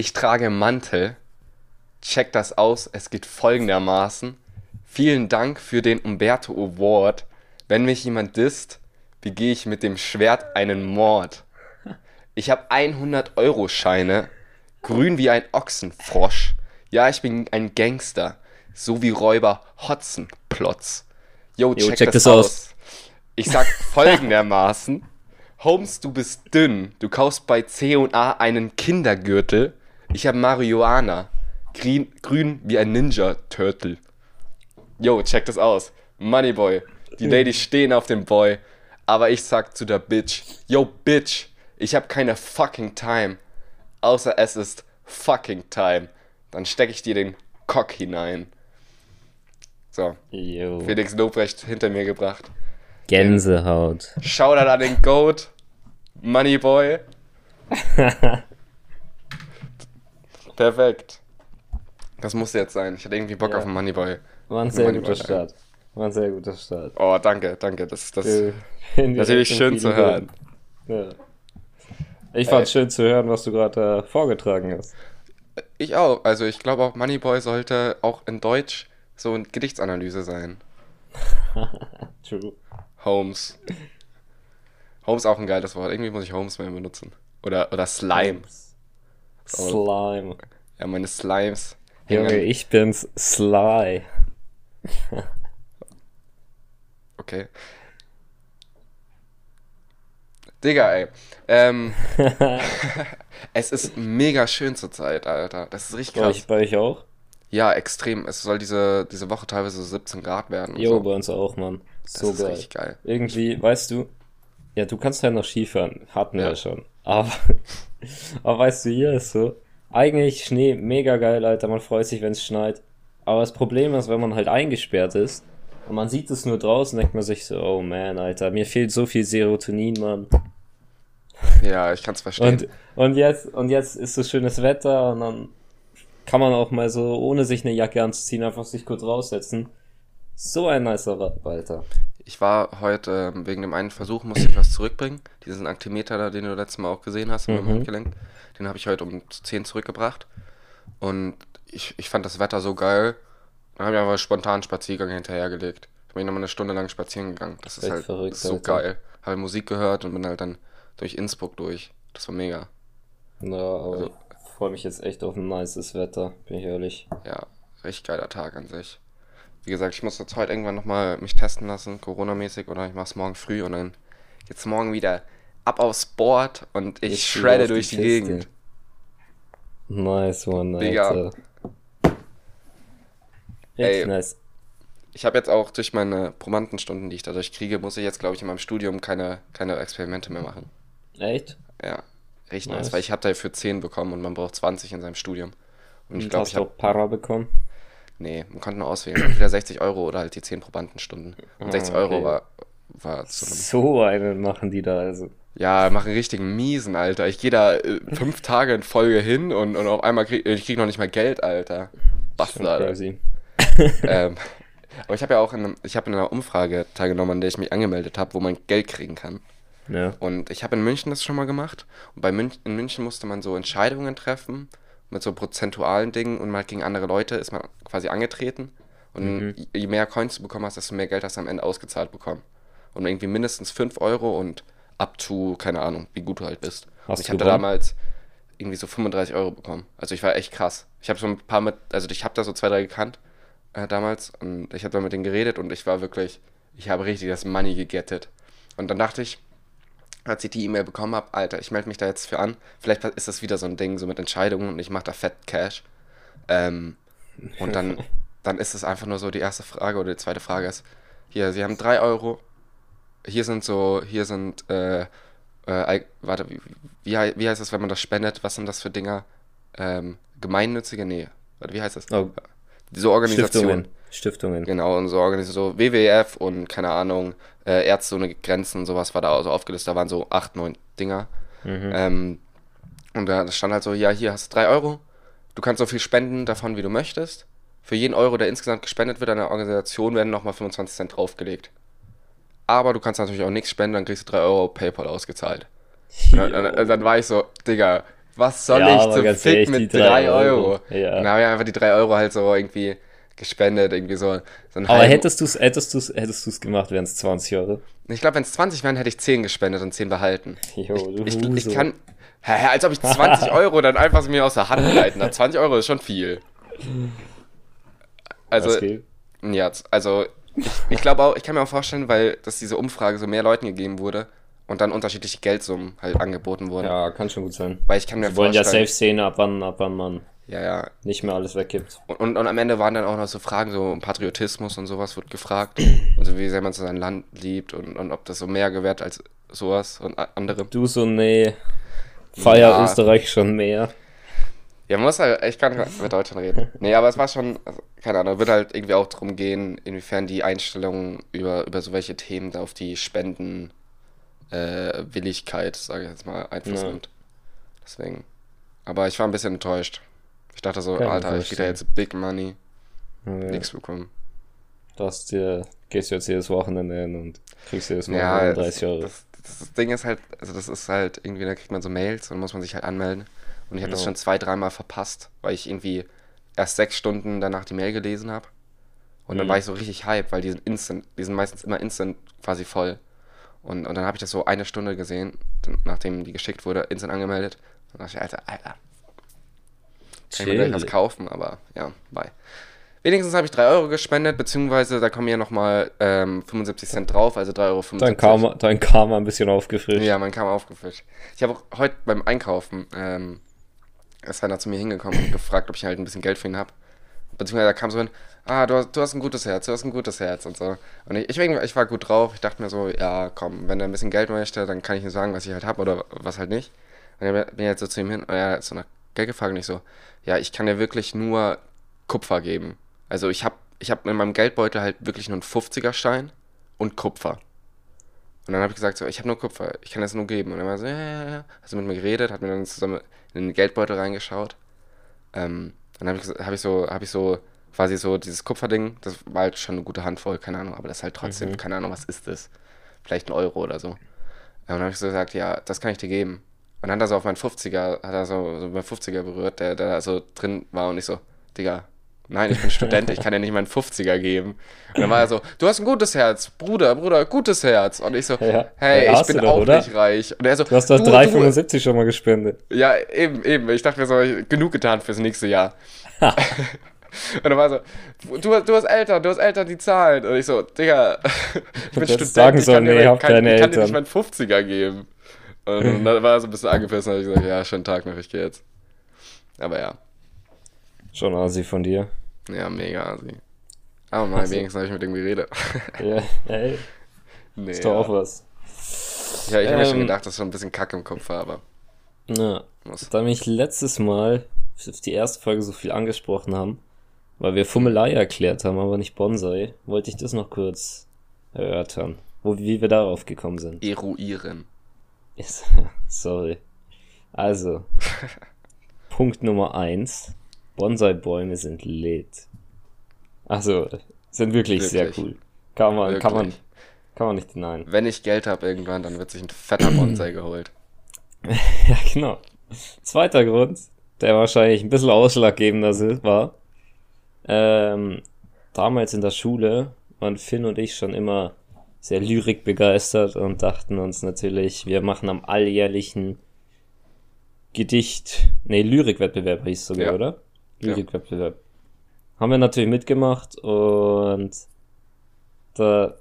Ich trage Mantel. Check das aus. Es geht folgendermaßen. Vielen Dank für den Umberto Award. Wenn mich jemand disst, begehe ich mit dem Schwert einen Mord. Ich habe 100-Euro-Scheine. Grün wie ein Ochsenfrosch. Ja, ich bin ein Gangster. So wie Räuber Hotzenplotz. Yo, check, check das das aus. aus. Ich sag folgendermaßen. Holmes, du bist dünn. Du kaufst bei C&A einen Kindergürtel. Ich hab Marihuana. Grün, grün wie ein Ninja-Turtle. Yo, check das aus. Moneyboy. Die Ladies stehen auf dem Boy. Aber ich sag zu der Bitch. Yo, Bitch. Ich hab keine fucking Time. Außer es ist fucking Time. Dann steck ich dir den Cock hinein. So, Jo. Felix Lobrecht hinter mir gebracht. Gänsehaut. Shoutout an den Goat, Moneyboy. Perfekt. Das muss jetzt sein. Ich hatte irgendwie Bock Ja. auf einen Moneyboy. War ein sehr Moneyboy, guter Start. War ein sehr guter Start. Oh, danke, danke. Das, das, Äh, natürlich schön zu hören. Ja. Ich fand es schön zu hören, was du gerade äh, vorgetragen hast. Ich auch. Also ich glaube auch, Moneyboy sollte auch in Deutsch so eine Gedichtsanalyse sein. True. Holmes. Holmes auch ein geiles Wort. Irgendwie muss ich Holmes mehr benutzen. Oder, oder Slime. Slime. Ja, meine Slimes. Junge, ich bin's Sly. Okay. Digga, ey. Ähm, es ist mega schön zurzeit, Alter. Das ist richtig Bei krass. euch, bei euch auch? Ja, extrem. Es soll diese, diese Woche teilweise so 17 Grad werden. Jo, so. bei uns auch, Mann. Das So ist geil. richtig geil. Irgendwie, weißt du, ja, du kannst halt noch Skifahren. Hatten wir Ja. ja schon. Aber, aber weißt du, hier ist so, eigentlich Schnee mega geil, Alter. Man freut sich, wenn es schneit. Aber das Problem ist, wenn man halt eingesperrt ist und man sieht es nur draußen, denkt man sich so, oh man, Alter, mir fehlt so viel Serotonin, Mann. Ja, ich kann's verstehen. Und, und jetzt, und jetzt ist so schönes Wetter und dann kann man auch mal so, ohne sich eine Jacke anzuziehen, einfach sich kurz raussetzen. So ein nicer Vibe, Alter. Ich war heute, ähm, wegen dem einen Versuch, musste ich was zurückbringen. Diesen Aktimeter da, den du letztes Mal auch gesehen hast, in meinem Mhm. Handgelenk. Den habe ich heute um 10 zurückgebracht. Und ich, ich fand das Wetter so geil. Dann habe ich einfach spontan einen Spaziergang hinterhergelegt. Ich bin nochmal eine Stunde lang spazieren gegangen. Das ist Echt halt verrückt, so Alter. geil. Habe Musik gehört und bin halt dann durch Innsbruck durch. Das war mega. Ja, aber Also- ich freue mich jetzt echt auf ein nices Wetter, bin ich ehrlich. Ja, richtig geiler Tag an sich. Wie gesagt, ich muss jetzt heute irgendwann nochmal mich testen lassen, Corona-mäßig, oder ich mach's morgen früh und dann geht's morgen wieder ab aufs Board und ich Jetzt shredde durch die, die. Gegend. Nice one, Digga. Alter. Ey. Richtig nice. Ich habe jetzt auch durch meine Probandenstunden, die ich dadurch kriege, muss ich jetzt, glaube ich, in meinem Studium keine, keine Experimente mehr machen. Echt? Ja, richtig Nice. nice, weil ich habe dafür 10 bekommen und man braucht 20 in seinem Studium. Und ich Und glaube, hast ich habe, auch Para bekommen? Nee, man konnte nur auswählen, entweder 60 Euro oder halt die 10 Probandenstunden. Und Ah, 60 okay. Euro war, war zu So einen machen die da also. Ja, machen richtigen miesen, Alter. Ich gehe da äh, fünf Tage in Folge hin und, und auf einmal krieg ich krieg noch nicht mal Geld, Alter. Bastard. ähm, aber ich habe ja auch in, einem- ich habe in einer Umfrage teilgenommen, an der ich mich angemeldet habe, wo man Geld kriegen kann. Ja. Und ich habe in München das schon mal gemacht. Und bei Münch, in München musste man so Entscheidungen treffen mit so prozentualen Dingen und mal gegen andere Leute ist man quasi angetreten. Und Mhm. je- mehr Coins du bekommen hast, desto mehr Geld hast du am Ende ausgezahlt bekommen. Und irgendwie mindestens 5 Euro und up to, keine Ahnung, wie gut du halt bist. Hast und ich du habe da gewonnen? damals irgendwie so 35 Euro bekommen. Also ich war echt krass. Ich habe so ein paar mit, also ich habe da so zwei, drei gekannt äh, damals und ich habe da mit denen geredet und ich war wirklich, ich habe richtig das Money gegettet. Und dann dachte ich, als ich die E-Mail bekommen habe, Alter, ich melde mich da jetzt für an. Vielleicht ist das wieder so ein Ding, so mit Entscheidungen und ich mache da fett Cash. Ähm, und dann, dann ist es einfach nur so, die erste Frage oder die zweite Frage ist, hier, Sie haben 3 Euro, hier sind so, hier sind, äh, äh, warte, wie, wie, wie heißt das, wenn man das spendet? Was sind das für Dinger? Ähm, gemeinnützige? Nee, warte, wie heißt das? Oh. Diese Organisation. Stiftungen. Stiftungen. Genau, und so Organisationen, so WWF und keine Ahnung, äh, Ärzte ohne Grenzen sowas war da auch so aufgelistet. Da waren so acht, neun Dinger. Mhm. Ähm, und da stand halt so, ja, hier hast du drei Euro. Du kannst so viel spenden davon, wie du möchtest. Für jeden Euro, der insgesamt gespendet wird an der Organisation, werden nochmal 25 Cent draufgelegt. Aber du kannst natürlich auch nichts spenden, dann kriegst du 3 Euro PayPal ausgezahlt. Dann, dann, dann war ich so, Digga, was soll Ja, ich zum Fick ehrlich, mit die 3 drei Euro? Euro. Ja. Dann habe ich einfach die 3 Euro halt so irgendwie gespendet, irgendwie so. so Aber halben- hättest du es hättest du's, hättest du's gemacht, wären es 20 Euro. Ich glaube, wenn es 20 wären, hätte ich 10 gespendet und 10 behalten. Jo, du Ich, ich kann. Hä, als ob ich 20 Euro dann einfach mir aus der Hand leiten. habe. 20 Euro ist schon viel. Also, ja, also ich, ich glaube auch, ich kann mir auch vorstellen, weil dass diese Umfrage so mehr Leuten gegeben wurde und dann unterschiedliche Geldsummen halt angeboten wurden. Ja, kann schon gut sein. Weil ich kann mir Wir wollen ja vorstellen. safe sehen, ab wann, ab wann man Ja, ja. nicht mehr alles weggibt. Und, und, und am Ende waren dann auch noch so Fragen, so um Patriotismus und sowas wird gefragt. Und so wie sehr man so sein Land liebt und, und ob das so mehr gewährt als sowas und andere. Du so, nee, feier Ja. Österreich schon mehr. Ja, man muss halt, ich kann mit Deutschland reden. Nee, aber es war schon, also, keine Ahnung, wird halt irgendwie auch darum gehen, inwiefern die Einstellung über, über so welche Themen da auf die Spenden äh, Willigkeit, sage ich jetzt mal, Einfluss Ja. nimmt. Deswegen. Aber ich war ein bisschen enttäuscht. Ich dachte so, Kann Alter, ich krieg da jetzt Big Money, Ja, nichts bekommen. das dir, gehst du jetzt jedes Wochenende hin und kriegst jedes Mal Ja, 30 Euro. Das, das, das Ding ist halt, also das ist halt irgendwie, da kriegt man so Mails und muss man sich halt anmelden. Und ich habe das Ja. schon zwei, dreimal verpasst, weil ich irgendwie erst sechs Stunden danach die Mail gelesen habe. Und dann Mhm. war ich so richtig hype, weil die sind instant, die sind meistens immer instant quasi voll. Und, und dann habe ich das so eine Stunde gesehen, nachdem die geschickt wurde, instant angemeldet. Und dann dachte ich, Alter, Alter, kann ich mir gleich was kaufen, aber ja, bye. Wenigstens habe ich 3 Euro gespendet, beziehungsweise da kommen ja nochmal ähm, 75 Cent drauf, also 3,75 Euro. Dein Karma, dein Karma ein bisschen aufgefrischt. Ja, mein Karma aufgefrischt. Ich habe auch heute beim Einkaufen, ähm, ist einer zu mir hingekommen und gefragt, ob ich halt ein bisschen Geld für ihn habe. Beziehungsweise da kam so hin, ah, du hast, du hast ein gutes Herz, du hast ein gutes Herz und so. Und ich, ich, war gut drauf, ich dachte mir so, ja, komm, wenn er ein bisschen Geld möchte, dann kann ich ihm sagen, was ich halt habe oder was halt nicht. Und dann bin ich halt so zu ihm hin und er hat so nach Geld gefragt und ich so, ja, ich kann dir wirklich nur Kupfer geben. Also ich habe ich hab in meinem Geldbeutel halt wirklich nur einen 50er-Stein und Kupfer. Und dann habe ich gesagt, so, ich habe nur Kupfer, ich kann das nur geben. Und er war so, ja, ja, ja. Hat so mit mir geredet, hat mir dann zusammen in den Geldbeutel reingeschaut. Ähm, dann habe ich, hab ich so, habe ich so quasi so dieses Kupferding, das war halt schon eine gute Handvoll, keine Ahnung, aber das ist halt trotzdem, Mhm. keine Ahnung, was ist das? Vielleicht ein Euro oder so. Und dann habe ich so gesagt, ja, das kann ich dir geben. Und dann hat er so auf meinen 50er, hat er so, so meinen 50er berührt, der, der da so drin war und ich so, Digga, nein, ich bin Student, ich kann dir nicht meinen 50er geben. Und dann war er so, du hast ein gutes Herz, Bruder, Bruder, gutes Herz. Und ich so, Ja. hey, Ja, ich bin doch, auch oder? nicht reich. Und er so, Du hast doch du, 3,75 schon mal gespendet. ja, eben, eben. Ich dachte mir so, ich- genug getan fürs nächste Jahr. Und dann war er so, du, du hast Eltern, du hast Eltern, die zahlen. Und ich so, Digga, ich bin Student, sagen ich kann, dir, nee, hab kann, ich kann dir nicht meinen 50er geben. Und dann war er so ein bisschen angepisst und habe ich gesagt, ja, schönen Tag noch, ich gehe jetzt. Aber ja, Schon assi von dir. ja, mega assi. Aber mal, Also- wenigstens habe ich mit ihm geredet. Ja, ey, nee, ist doch auch was. Ja, ich habe mir schon Ähm, gedacht, dass ich so ein bisschen Kacke im Kopf aber Na, muss. da mich letztes Mal auf die erste Folge so viel angesprochen haben, weil wir Fummelei erklärt haben, aber nicht Bonsai, wollte ich das noch kurz erörtern, wo, wie wir darauf gekommen sind. Eruieren. Sorry. Also, Punkt Nummer eins: Bonsai-Bäume sind lit. Also, sind wirklich, sehr Wirklich. cool. Kann man, kann man, kann man nicht denyen. Wenn ich Geld habe irgendwann, dann wird sich ein fetter Bonsai geholt. Ja, genau. Zweiter Grund, der wahrscheinlich ein bisschen ausschlaggebender war. Ähm, damals in der Schule waren Finn und ich schon immer sehr lyrikbegeistert und dachten uns natürlich, wir machen am alljährlichen Gedicht, nee, Lyrikwettbewerb hieß es sogar, Ja. oder? Ja. Lyrikwettbewerb. Haben wir natürlich mitgemacht und da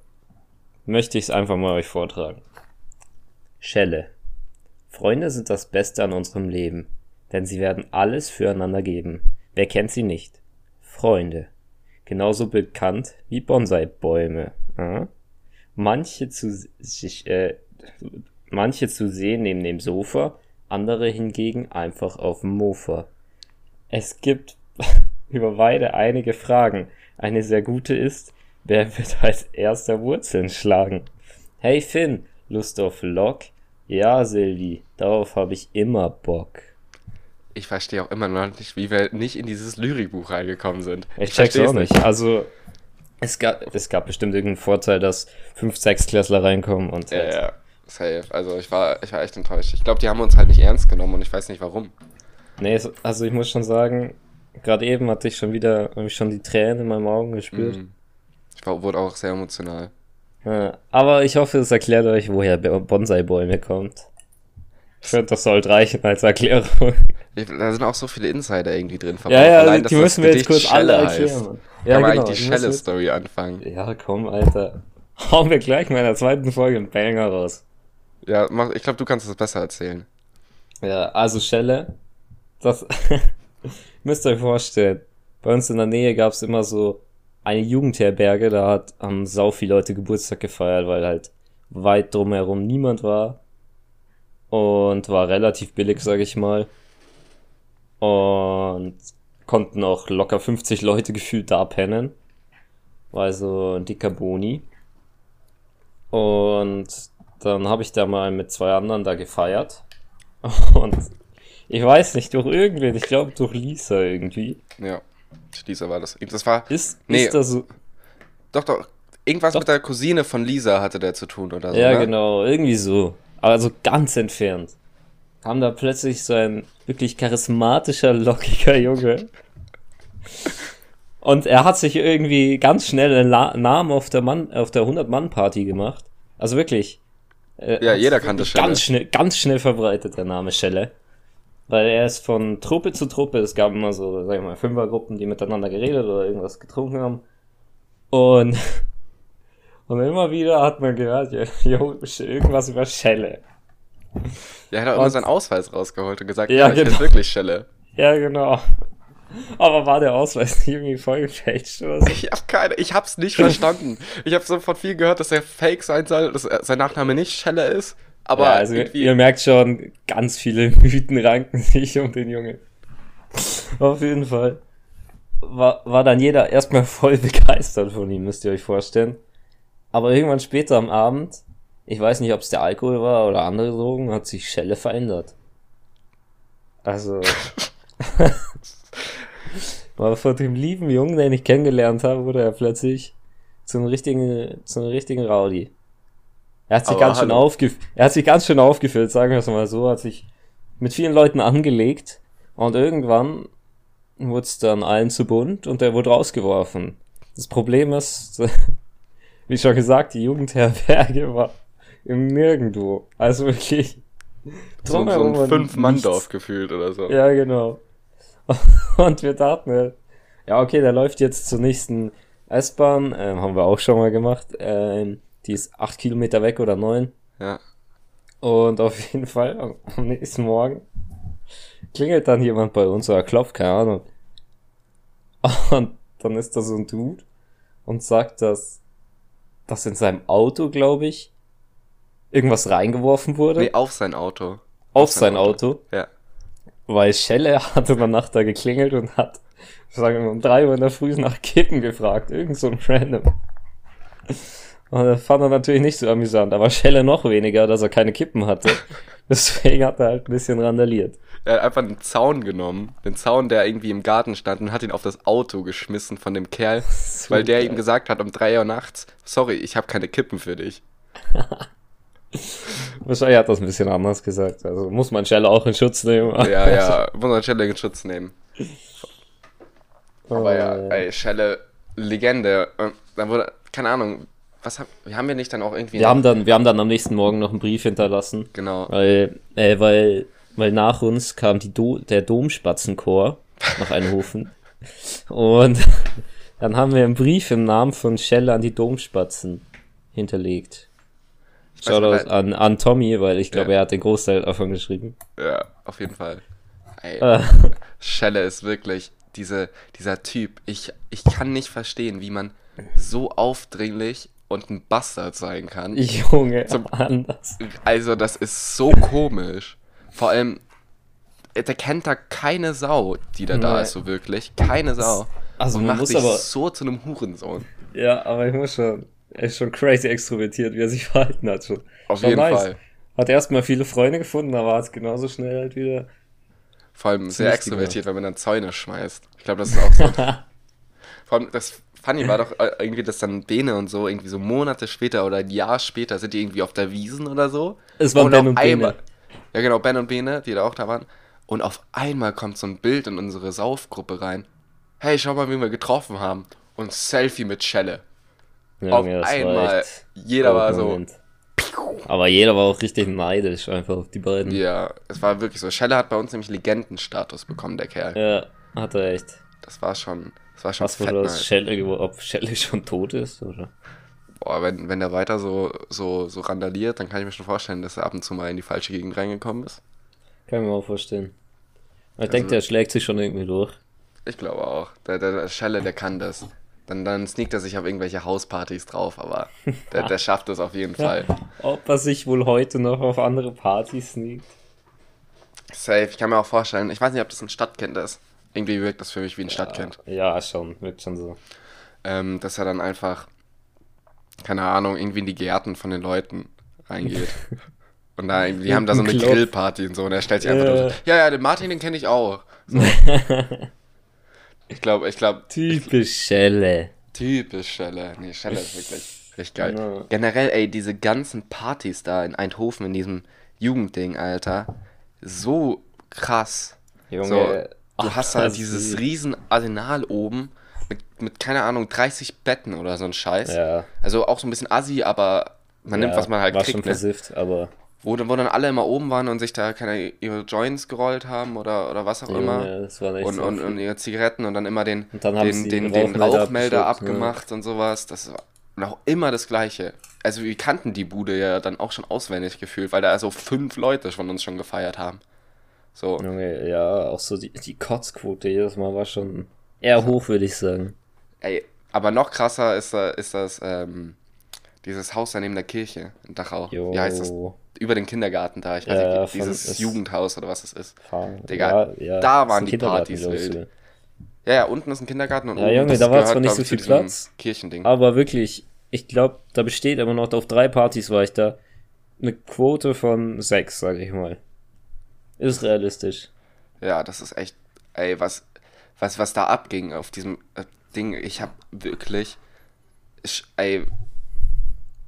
möchte ich es einfach mal euch vortragen. Schelle. Freunde sind das Beste an unserem Leben, denn sie werden alles füreinander geben. Wer kennt sie nicht? Freunde. Genauso bekannt wie Bonsai-Bäume. Ah? Manche zu sich, äh, manche zu sehen neben dem Sofa, andere hingegen einfach auf dem Mofa. Es gibt über beide einige Fragen. Eine sehr gute ist, wer wird als erster Wurzeln schlagen? Hey Finn, Lust auf Lok? Ja, Silvi, darauf habe ich immer Bock. Ich verstehe auch immer noch nicht, wie wir nicht in dieses Lyrikbuch reingekommen sind. Ich check's versteh's auch nicht. Also, es gab, es gab bestimmt irgendeinen Vorteil, dass fünf Sechsklässler reinkommen und Ja, halt ja. Safe. Also ich war, ich war echt enttäuscht. Ich glaube, die haben uns halt nicht ernst genommen und ich weiß nicht warum. Nee, also ich muss schon sagen, gerade eben hatte ich schon wieder, habe ich schon die Tränen in meinen Augen gespürt. Mhm. Ich war, wurde auch sehr emotional. Ja, aber ich hoffe, es erklärt euch, woher Bonsai-Bäume kommt. Ich finde, das sollte reichen als Erklärung. Da sind auch so viele Insider irgendwie drin Ja, ja, Allein, die müssen wir jetzt kurz alle erklären. Kann Ja, man genau. eigentlich die Schelle-Story anfangen. Ja, komm, Alter. Hauen wir gleich mal in der zweiten Folge einen Banger raus. Ja, mach, ich glaube, du kannst es besser erzählen. Ja, also Schelle, das müsst ihr euch vorstellen. Bei uns in der Nähe gab es immer so eine Jugendherberge, da hat, haben sau viele Leute Geburtstag gefeiert, weil halt weit drumherum niemand war. Und war relativ billig, sag ich mal. Und konnten auch locker 50 Leute gefühlt da pennen. War also ein dicker Boni. Und dann habe ich da mal mit zwei anderen da gefeiert. Und ich weiß nicht, durch irgendwen, ich glaube durch Lisa irgendwie. Ja, Lisa war das. Das war, Ist, Nee. ist das so. doch, doch, irgendwas Doch. mit der Cousine von Lisa hatte der zu tun oder so, Ja, ne? genau, irgendwie so. Aber so ganz entfernt. Kam da plötzlich so ein wirklich charismatischer, lockiger Junge. Und er hat sich irgendwie ganz schnell einen La Namen auf der Mann, auf der 100-Mann-Party gemacht. Also wirklich. äh, Ja, jeder kannte Schelle. Ganz schnell, ganz schnell verbreitet, der Name Schelle. Weil er ist von Truppe zu Truppe, es gab immer so, sag ich mal, Fünfergruppen, die miteinander geredet oder irgendwas getrunken haben. Und, und immer wieder hat man gehört, ja, jo, irgendwas über Schelle. Ja, er hat auch immer seinen Ausweis rausgeholt und gesagt, Ja, ja, ich genau. bin wirklich Schelle. Ja, genau. Aber war der Ausweis nicht irgendwie voll gefälscht oder so? Ich hab keine, ich hab's nicht verstanden. Ich habe so von vielen gehört, dass er fake sein soll, dass sein Nachname nicht Schelle ist. Aber ja, also irgendwie, ihr merkt schon, ganz viele Mythen ranken sich um den Jungen. Auf jeden Fall. War, war dann jeder erstmal voll begeistert von ihm, müsst ihr euch vorstellen. Aber irgendwann später am Abend, ich weiß nicht, ob es der Alkohol war oder andere Drogen, hat sich Schelle verändert. Also. war von dem lieben Jungen, den ich kennengelernt habe, wurde er plötzlich zum richtigen, zum richtigen Rowdy. Er hat sich Aber ganz schön hallo. aufgef er hat sich ganz schön aufgefüllt, sagen wir es mal so, hat sich mit vielen Leuten angelegt und irgendwann wurde es dann allen zu bunt und er wurde rausgeworfen. Das Problem ist, wie schon gesagt, die Jugendherberge war im Nirgendwo. Also wirklich. so, so ein Fünf-Mann-Dorf gefühlt oder so. Ja, genau. Und wir dachten, halt, ja, okay, der läuft jetzt zur nächsten S-Bahn, ähm, haben wir auch schon mal gemacht. Ähm, die ist acht Kilometer weg oder neun. Ja. Und auf jeden Fall am, am nächsten Morgen klingelt dann jemand bei uns oder klopft, keine Ahnung. Und dann ist da so ein Dude und sagt, dass, dass in seinem Auto, glaube ich, irgendwas reingeworfen wurde Nee, auf sein Auto. auf sein Auto. Ja. Weil Schelle hatte dann Nacht da geklingelt und hat, sagen wir, um drei Uhr in der Früh nach Kippen gefragt. Irgend so ein Random. Und das fand er natürlich nicht so amüsant, aber Schelle noch weniger, dass er keine Kippen hatte. Deswegen hat er halt ein bisschen randaliert. Er hat einfach einen Zaun genommen, den Zaun, der irgendwie im Garten stand, und hat ihn auf das Auto geschmissen von dem Kerl, weil der ihm gesagt hat um drei Uhr nachts, sorry, ich habe keine Kippen für dich. Wahrscheinlich hat er das ein bisschen anders gesagt. Also muss man Schelle auch in Schutz nehmen. Ja, ja, muss man Schelle in Schutz nehmen. Aber ja, Äh, ey, Schelle, Legende. Und Dann wurde, keine Ahnung, was haben, haben wir nicht dann auch irgendwie. Wir haben dann, wir haben dann am nächsten Morgen noch einen Brief hinterlassen. Genau. Weil, äh, weil, weil nach uns kam die Do der Domspatzenchor nach Einhofen. Und dann haben wir einen Brief im Namen von Schelle an die Domspatzen hinterlegt. Shoutout an, an Tommy, weil ich glaube, Ja. er hat den Großteil davon geschrieben. Ja, auf jeden Fall. Ey, Äh, Schelle ist wirklich diese, dieser Typ. Ich, ich kann nicht verstehen, wie man so aufdringlich und ein Bastard sein kann. Junge, Zum- anders. Also, das ist so komisch. Vor allem, äh, der kennt da keine Sau, die da da Nee. ist, so wirklich. Keine Sau. Also und man macht muss sich aber, so zu einem Hurensohn. ja, aber ich muss schon, er ist schon crazy extrovertiert, wie er sich verhalten hat schon. Auf Schon jeden nice. Fall. Hat erstmal viele Freunde gefunden, aber hat genauso schnell halt wieder. Vor allem sehr extrovertiert, wenn man dann Zäune schmeißt. Ich glaube, das ist auch so. Vor allem, das funny war doch äh, irgendwie, dass dann Bene und so irgendwie so Monate später oder ein Jahr später sind die irgendwie auf der Wiesen oder so. Es war und Ben auf und Bene. Ja, genau, Ben und Bene, die da auch da waren. Und auf einmal kommt so ein Bild in unsere Saufgruppe rein. Hey, schau mal, wen wir getroffen haben. Und Selfie mit Schelle. auf das war einmal. Jeder war so. Moment. Aber jeder war auch richtig neidisch einfach auf die beiden. Ja, es war wirklich so. Schelle hat bei uns nämlich Legendenstatus bekommen, der Kerl. Ja, hat er echt. Das war schon, das war schon Was fett wurde. Schelle geworden? Ob Schelle schon tot ist? Oder? Boah, wenn, wenn der weiter so, so, so randaliert, dann kann ich mir schon vorstellen, dass er ab und zu mal in die falsche Gegend reingekommen ist. Kann ich mir auch vorstellen. Ich Also- denke, der schlägt sich schon irgendwie durch. Ich glaube auch. Der, der, der Schelle, der kann das. Dann, dann sneakt er sich auf irgendwelche Hauspartys drauf, aber der, der schafft das auf jeden Fall. Ob er sich wohl heute noch auf andere Partys sneakt? Safe. Ich kann mir auch vorstellen, ich weiß nicht, ob das ein Stadtkind ist. Irgendwie wirkt das für mich wie ein Stadtkind. Ja, schon. Wirkt schon so. Ähm, dass er dann einfach, keine Ahnung, irgendwie in die Gärten von den Leuten reingeht. Und da, irgendwie- die haben da so eine. Grillparty und so. Und er stellt sich einfach Ja. durch. Ja, ja, den Martin, den kenne ich auch. So. ich glaube, ich glaube, Typisch Schelle. typisch Schelle. Nee, Schelle ist wirklich richtig geil. Ja. Generell, ey, diese ganzen Partys da in Eindhoven, in diesem Jugendding, Alter. So krass. Junge. So, du ach, hast halt das dieses ist- riesen Arsenal oben mit, mit, keine Ahnung, 30 Betten oder so ein Scheiß. Ja. Also auch so ein bisschen assi, aber man nimmt, ja, was man halt war schon kriegt. Ne? versifft, aber Wo, wo dann alle immer oben waren und sich da keine ihre Joints gerollt haben oder, oder was auch immer. Junge, das war echt Und, so und, und ihre Zigaretten und dann immer den, dann den, den, den Rauchmelder Rauchmelder abgeschluckt, abgemacht und sowas. Das war auch immer das Gleiche. Also wir kannten die Bude ja dann auch schon auswendig gefühlt, weil da also fünf Leute von uns schon gefeiert haben. So. Junge, ja, auch so die, die Kotzquote jedes Mal war schon eher hoch, würde ich sagen. Ey, aber noch krasser ist, da- ist das, ähm, dieses Haus da neben der Kirche in Dachau. Jo. Wie heißt das? Über den Kindergarten da. Ich weiß Ja, nicht, dieses es- Jugendhaus oder was es ist. Digga, ja, da ist waren die Partys wild. Ja, ja, unten ist ein Kindergarten und Ja, oben Junge, das da war gehört, zwar nicht so viel Platz, Kirchending. Aber wirklich, ich glaube, da besteht immer noch, auf drei Partys war ich da, eine Quote von sechs, sage ich mal. Ist realistisch. Ja, das ist echt, ey, was, was, was da abging auf diesem äh, Ding. Ich hab wirklich, ich, ey,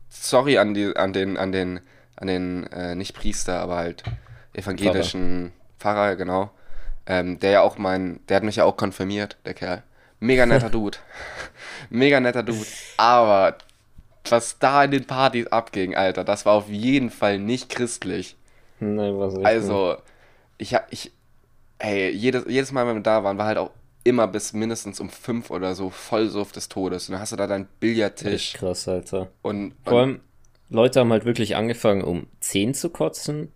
sorry an die, an den, an den, an den, äh, nicht Priester, aber halt evangelischen Pfarrer, genau. Ähm, der ja auch mein, der hat mich ja auch konfirmiert, der Kerl. Mega netter Dude. Mega netter Dude. Aber was da in den Partys abging, Alter, das war auf jeden Fall nicht christlich. Nein, was echt Also, ich hab, ich, ey, jedes, jedes Mal, wenn wir da waren, war halt auch immer bis mindestens um fünf oder so Vollsuff des Todes. Und dann hast du da deinen Billardtisch krass, Alter. und, Vor und allem, Leute haben halt wirklich angefangen, um 10 zu kotzen,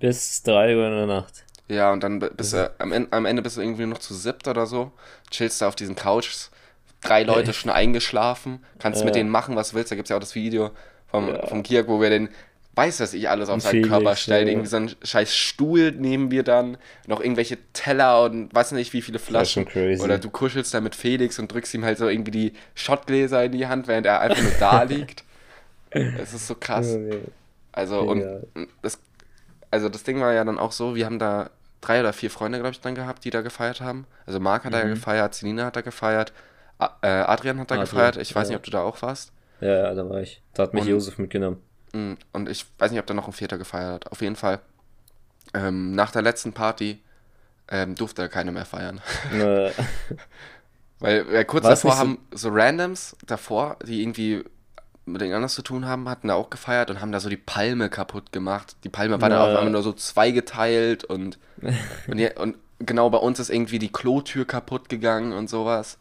bis 3 Uhr in der Nacht. ja, und dann bist du, am Ende, am Ende bist du irgendwie noch zu siebt oder so, chillst da auf diesen Couches, drei Leute schon eingeschlafen, kannst mit Ja. denen machen, was du willst. Da gibt's ja auch das Video vom, Ja. vom Kiak, wo wir den, weiß was ich, alles auf seinen Felix, Körper stellen. ja. Irgendwie so einen scheiß Stuhl nehmen wir dann, noch irgendwelche Teller und weiß nicht wie viele Flaschen. schon crazy. Oder du kuschelst da mit Felix und drückst ihm halt so irgendwie die Shotgläser in die Hand, während er einfach nur da liegt. Es ist so krass. Also, und das, also das Ding war ja dann auch so, wir haben da drei oder vier Freunde, glaube ich, dann gehabt, die da gefeiert haben. Also Marc hat da Mhm. gefeiert, Selina hat da gefeiert, äh, Adrian hat da Adrian, gefeiert. Ich weiß ja. nicht, ob du da auch warst. Ja, ja, da war ich. Da hat mich Und- Josef mitgenommen. Mm, Und ich weiß nicht, ob da noch ein Vierter gefeiert hat. Auf jeden Fall. Ähm, nach der letzten Party ähm, durfte da keiner mehr feiern. Äh, Weil äh, kurz War es davor so- haben so Randoms davor, die irgendwie mit irgendwas zu tun haben, hatten da auch gefeiert und haben da so die Palme kaputt gemacht. Die Palme war dann auf einmal nur so zweigeteilt und, und, und genau bei uns ist irgendwie die Klotür kaputt gegangen und sowas.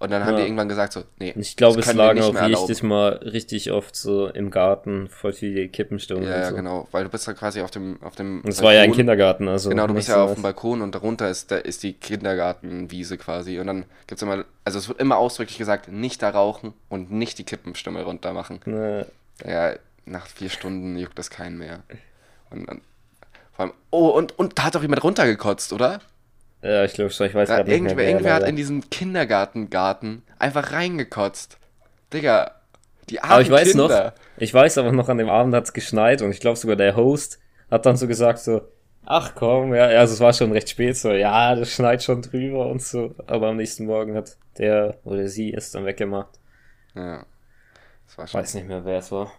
Und dann haben Ja. die irgendwann gesagt so, nee, ich glaube, das es lagen auch richtig mal richtig oft so im Garten voll viele Kippenstunden Ja, ja, so. genau, weil du bist da quasi auf dem auf dem es war ja ein. Kindergarten, also. Genau, du bist ja so auf dem Balkon und darunter ist, da ist die Kindergartenwiese quasi. Und dann gibt's immer, also es wird immer ausdrücklich gesagt, nicht da rauchen und nicht die Kippenstimme runter machen. Ne, Ja, nach vier Stunden juckt das keinen mehr. Und dann, vor allem, oh, und, und da hat doch jemand runtergekotzt, oder? Ja, ich glaube schon, ich weiß Da, gerade nicht irgendwer mehr, wer, irgendwer hat in diesen Kindergartengarten einfach reingekotzt. Digga, die armen Aber ich weiß Kinder. noch, ich weiß aber noch, an dem Abend hat es geschneit und ich glaube sogar der Host hat dann so gesagt so, Ach komm, ja, also es war schon recht spät so, ja, das schneit schon drüber und so, aber am nächsten Morgen hat der oder sie es dann weggemacht. Ja. Das war Ich schon. weiß nicht mehr, wer es war.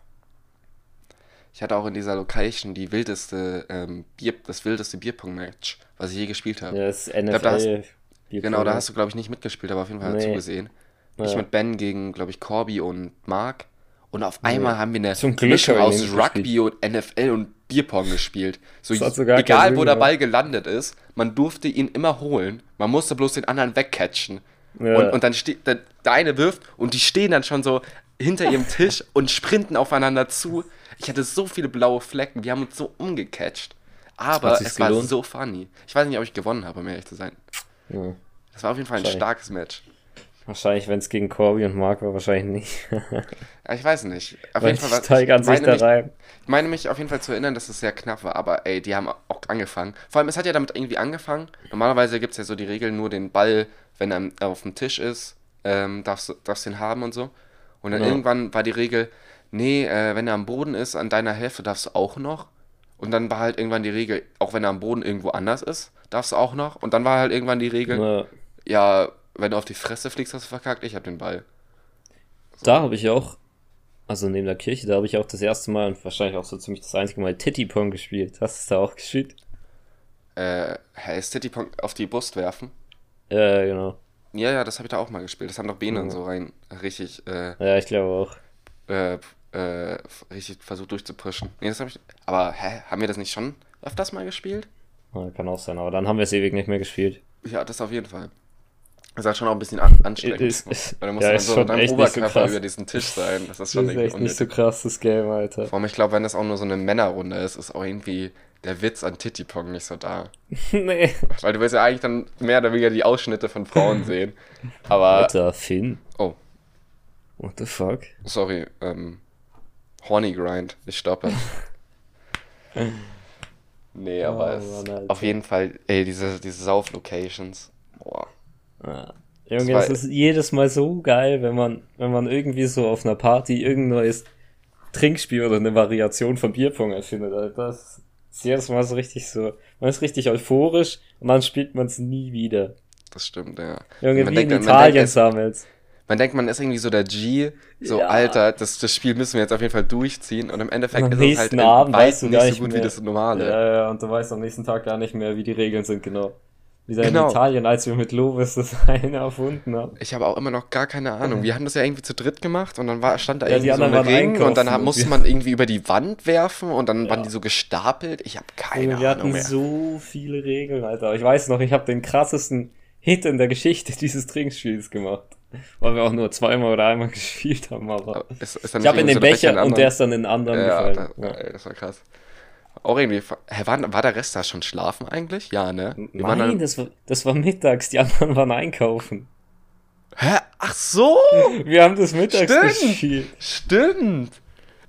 Ich hatte auch in dieser Location die wildeste, ähm, Bier, das wildeste Bierpong-Match, was ich je gespielt habe. Ja, das glaub, da hast- NFL. Genau, da hast du, glaube ich, nicht mitgespielt, aber auf jeden Fall Nee. zugesehen. Ich Ja. mit Ben gegen, glaube ich, Corby und Mark. Und auf einmal haben wir eine Zum Mischung ich aus Rugby und NFL und Bierpong gespielt. So, egal, wo der. Ball gelandet ist, man durfte ihn immer holen. Man musste bloß den anderen wegcatchen. Ja. Und, und dann steht der, der eine wirft und die stehen dann schon so hinter ihrem Tisch und sprinten aufeinander zu. Ich hatte so viele blaue Flecken, wir haben uns so umgecatcht. Aber es war gelohnt? so funny. Ich weiß nicht, ob ich gewonnen habe, um ehrlich zu sein. Ja. Das war auf jeden Fall ein starkes Match. Wahrscheinlich, wenn es gegen Corby und Mark war, wahrscheinlich nicht. Ja, ich weiß nicht. Auf Weil jeden Fall war, ich sich meine da mich, rein. Ich meine mich auf jeden Fall zu erinnern, dass es sehr knapp war, aber ey, die haben auch angefangen. Vor allem, es hat ja damit irgendwie angefangen. Normalerweise gibt es ja so die Regel, nur den Ball, wenn er auf dem Tisch ist, ähm, darfst du den haben und so. Und dann Ja. irgendwann war die Regel, nee, äh, wenn er am Boden ist, an deiner Hälfte darfst du auch noch. Und dann war halt irgendwann die Regel, auch wenn er am Boden irgendwo anders ist, darfst du auch noch. Und dann war halt irgendwann die Regel, Ja. ja, wenn du auf die Fresse fliegst, hast du verkackt, ich hab den Ball. Da habe ich auch, also neben der Kirche, da habe ich auch das erste Mal und wahrscheinlich auch so ziemlich das einzige Mal Titty Pong gespielt. Hast du da auch gespielt? Äh, hey, City Pong auf die Brust werfen. Ja, genau. Ja, ja, das habe ich da auch mal gespielt. Das haben doch Bene Ja. so rein richtig, äh, Ja, ich glaube auch. äh, äh, richtig versucht durchzupushen. Nee, das habe ich. Aber, hä, haben wir das nicht schon öfters mal gespielt? Ja, kann auch sein, aber dann haben wir es ewig nicht mehr gespielt. Ja, das auf jeden Fall. Das ist halt schon auch ein bisschen an anstrengend. Ist- ist- Weil du musst ja, dann ist so mit deinem so Oberkörper krass. über diesen Tisch sein. Das ist Das schon ist irgendwie echt nicht so krass, das Game, Alter. Vor allem, ich glaube, wenn das auch nur so eine Männerrunde ist, ist auch irgendwie der Witz an Titty Pong nicht so da. nee. Weil du willst ja eigentlich dann mehr oder weniger die Ausschnitte von Frauen sehen. Aber, Alter, Finn. oh, What the fuck? sorry, ähm, Horny Grind, ich stoppe. nee, aber Oh, es, Mann, auf jeden Fall, ey, diese, diese Sauf-Locations, boah. Ja. Junge, das ist jedes Mal so geil, wenn man, wenn man irgendwie so auf einer Party irgendein neues Trinkspiel oder eine Variation von Bierpong erfindet. Alter. Das ist jedes Mal so richtig so. Man ist richtig euphorisch und dann spielt man es nie wieder. Das stimmt, ja. Junge, Man wie in denkt- man Italien sammelst. Man denkt, man ist irgendwie so der G, so, Ja. Alter, das, das Spiel müssen wir jetzt auf jeden Fall durchziehen und im Endeffekt Und am ist es halt Abend weißt du nicht so gut mehr. wie das normale. Ja, ja, und du weißt am nächsten Tag gar nicht mehr, wie die Regeln sind, genau. Wieder Genau. in Italien, als wir mit Lovis das eine erfunden haben. Ich habe auch immer noch gar keine Ahnung. Wir haben das ja irgendwie zu dritt gemacht und dann war, stand da Ja, die irgendwie so ein Ring und dann und musste wir- man irgendwie über die Wand werfen und dann Ja. waren die so gestapelt. Ich habe keine wir Ahnung hatten mehr. so viele Regeln, Alter. Ich weiß noch, ich habe den krassesten Hit in der Geschichte dieses Trinkspiels gemacht. Weil wir auch nur zweimal oder einmal gespielt haben, aber. Ist, ist Ich habe in den Becher in und der ist dann in den anderen ja, gefallen. da, ey, das war krass. Auch irgendwie, hä, war, war der Rest da schon schlafen eigentlich? Ja, ne? Wir Nein, dann, das war, das war mittags, die anderen waren einkaufen. hä? Ach so! Wir haben das mittags Stimmt. gespielt. Stimmt!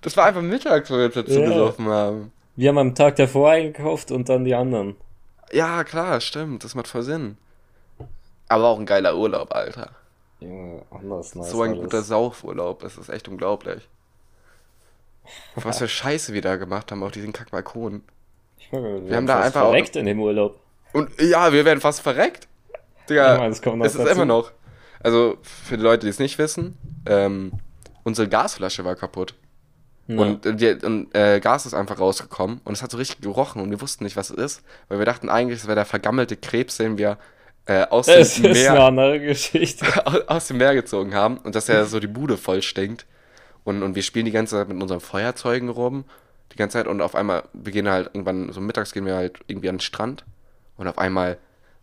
Das war einfach mittags, wo wir dazu Ja. gesoffen haben. Wir haben am Tag davor eingekauft und dann die anderen. Ja, klar, stimmt. Das macht voll Sinn. Aber auch ein geiler Urlaub, Alter. Junge, anders nice. so ein alles. guter Saufurlaub. Das ist echt unglaublich. Was für Scheiße wir da gemacht haben auf diesen Kackbalkon. Junge, wir, haben da einfach auch- verreckt in dem Urlaub. Und ja, wir werden fast verreckt. Digga, Ja, es ist dazu. immer noch. Also, für die Leute, die es nicht wissen, ähm, unsere Gasflasche war kaputt. Ja. Und, äh, die, und äh, Gas ist einfach rausgekommen und es hat so richtig gerochen und wir wussten nicht, was es ist, weil wir dachten eigentlich, es wäre der vergammelte Krebs, den wir äh, aus, dem Meer, aus dem Meer gezogen haben und dass er so die Bude voll stinkt. Und, und wir spielen die ganze Zeit mit unseren Feuerzeugen rum, die ganze Zeit und auf einmal, wir gehen halt irgendwann, so mittags gehen wir halt irgendwie an den Strand und auf einmal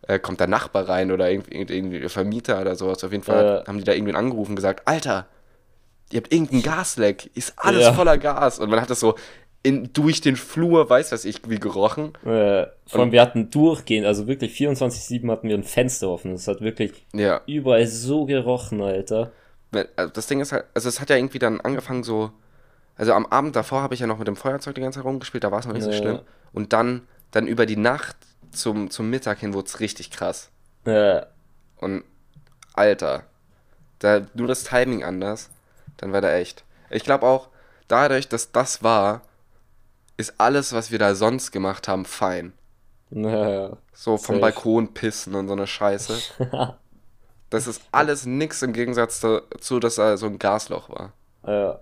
äh, kommt der Nachbar rein oder irgendwie, irgendwie der Vermieter oder sowas. Auf jeden Fall Äh. haben die da irgendwen angerufen und gesagt, Alter, ihr habt irgendein Gasleck, ist alles Ja. voller Gas. Und man hat das so in, durch den Flur, weiß was ich, wie gerochen. Äh, vor allem, wir hatten durchgehend, also wirklich 24-7 hatten wir ein Fenster offen. Es hat wirklich Ja. überall so gerochen, Alter. Also das Ding ist halt, also es hat ja irgendwie dann angefangen so, also am Abend davor habe ich ja noch mit dem Feuerzeug die ganze Zeit rumgespielt, da war es noch nicht so Ja. schlimm. Und dann, dann über die Nacht zum, zum Mittag hin wurde es richtig krass. Äh, Und Alter, da nur das Timing anders, dann war da echt. Ich glaube auch, dadurch, dass das war, ist alles, was wir da sonst gemacht haben, fein. Naja. So vom Safe. Balkon pissen und so eine Scheiße. Das ist alles nix im Gegensatz dazu, dass da so ein Gasloch war. ja.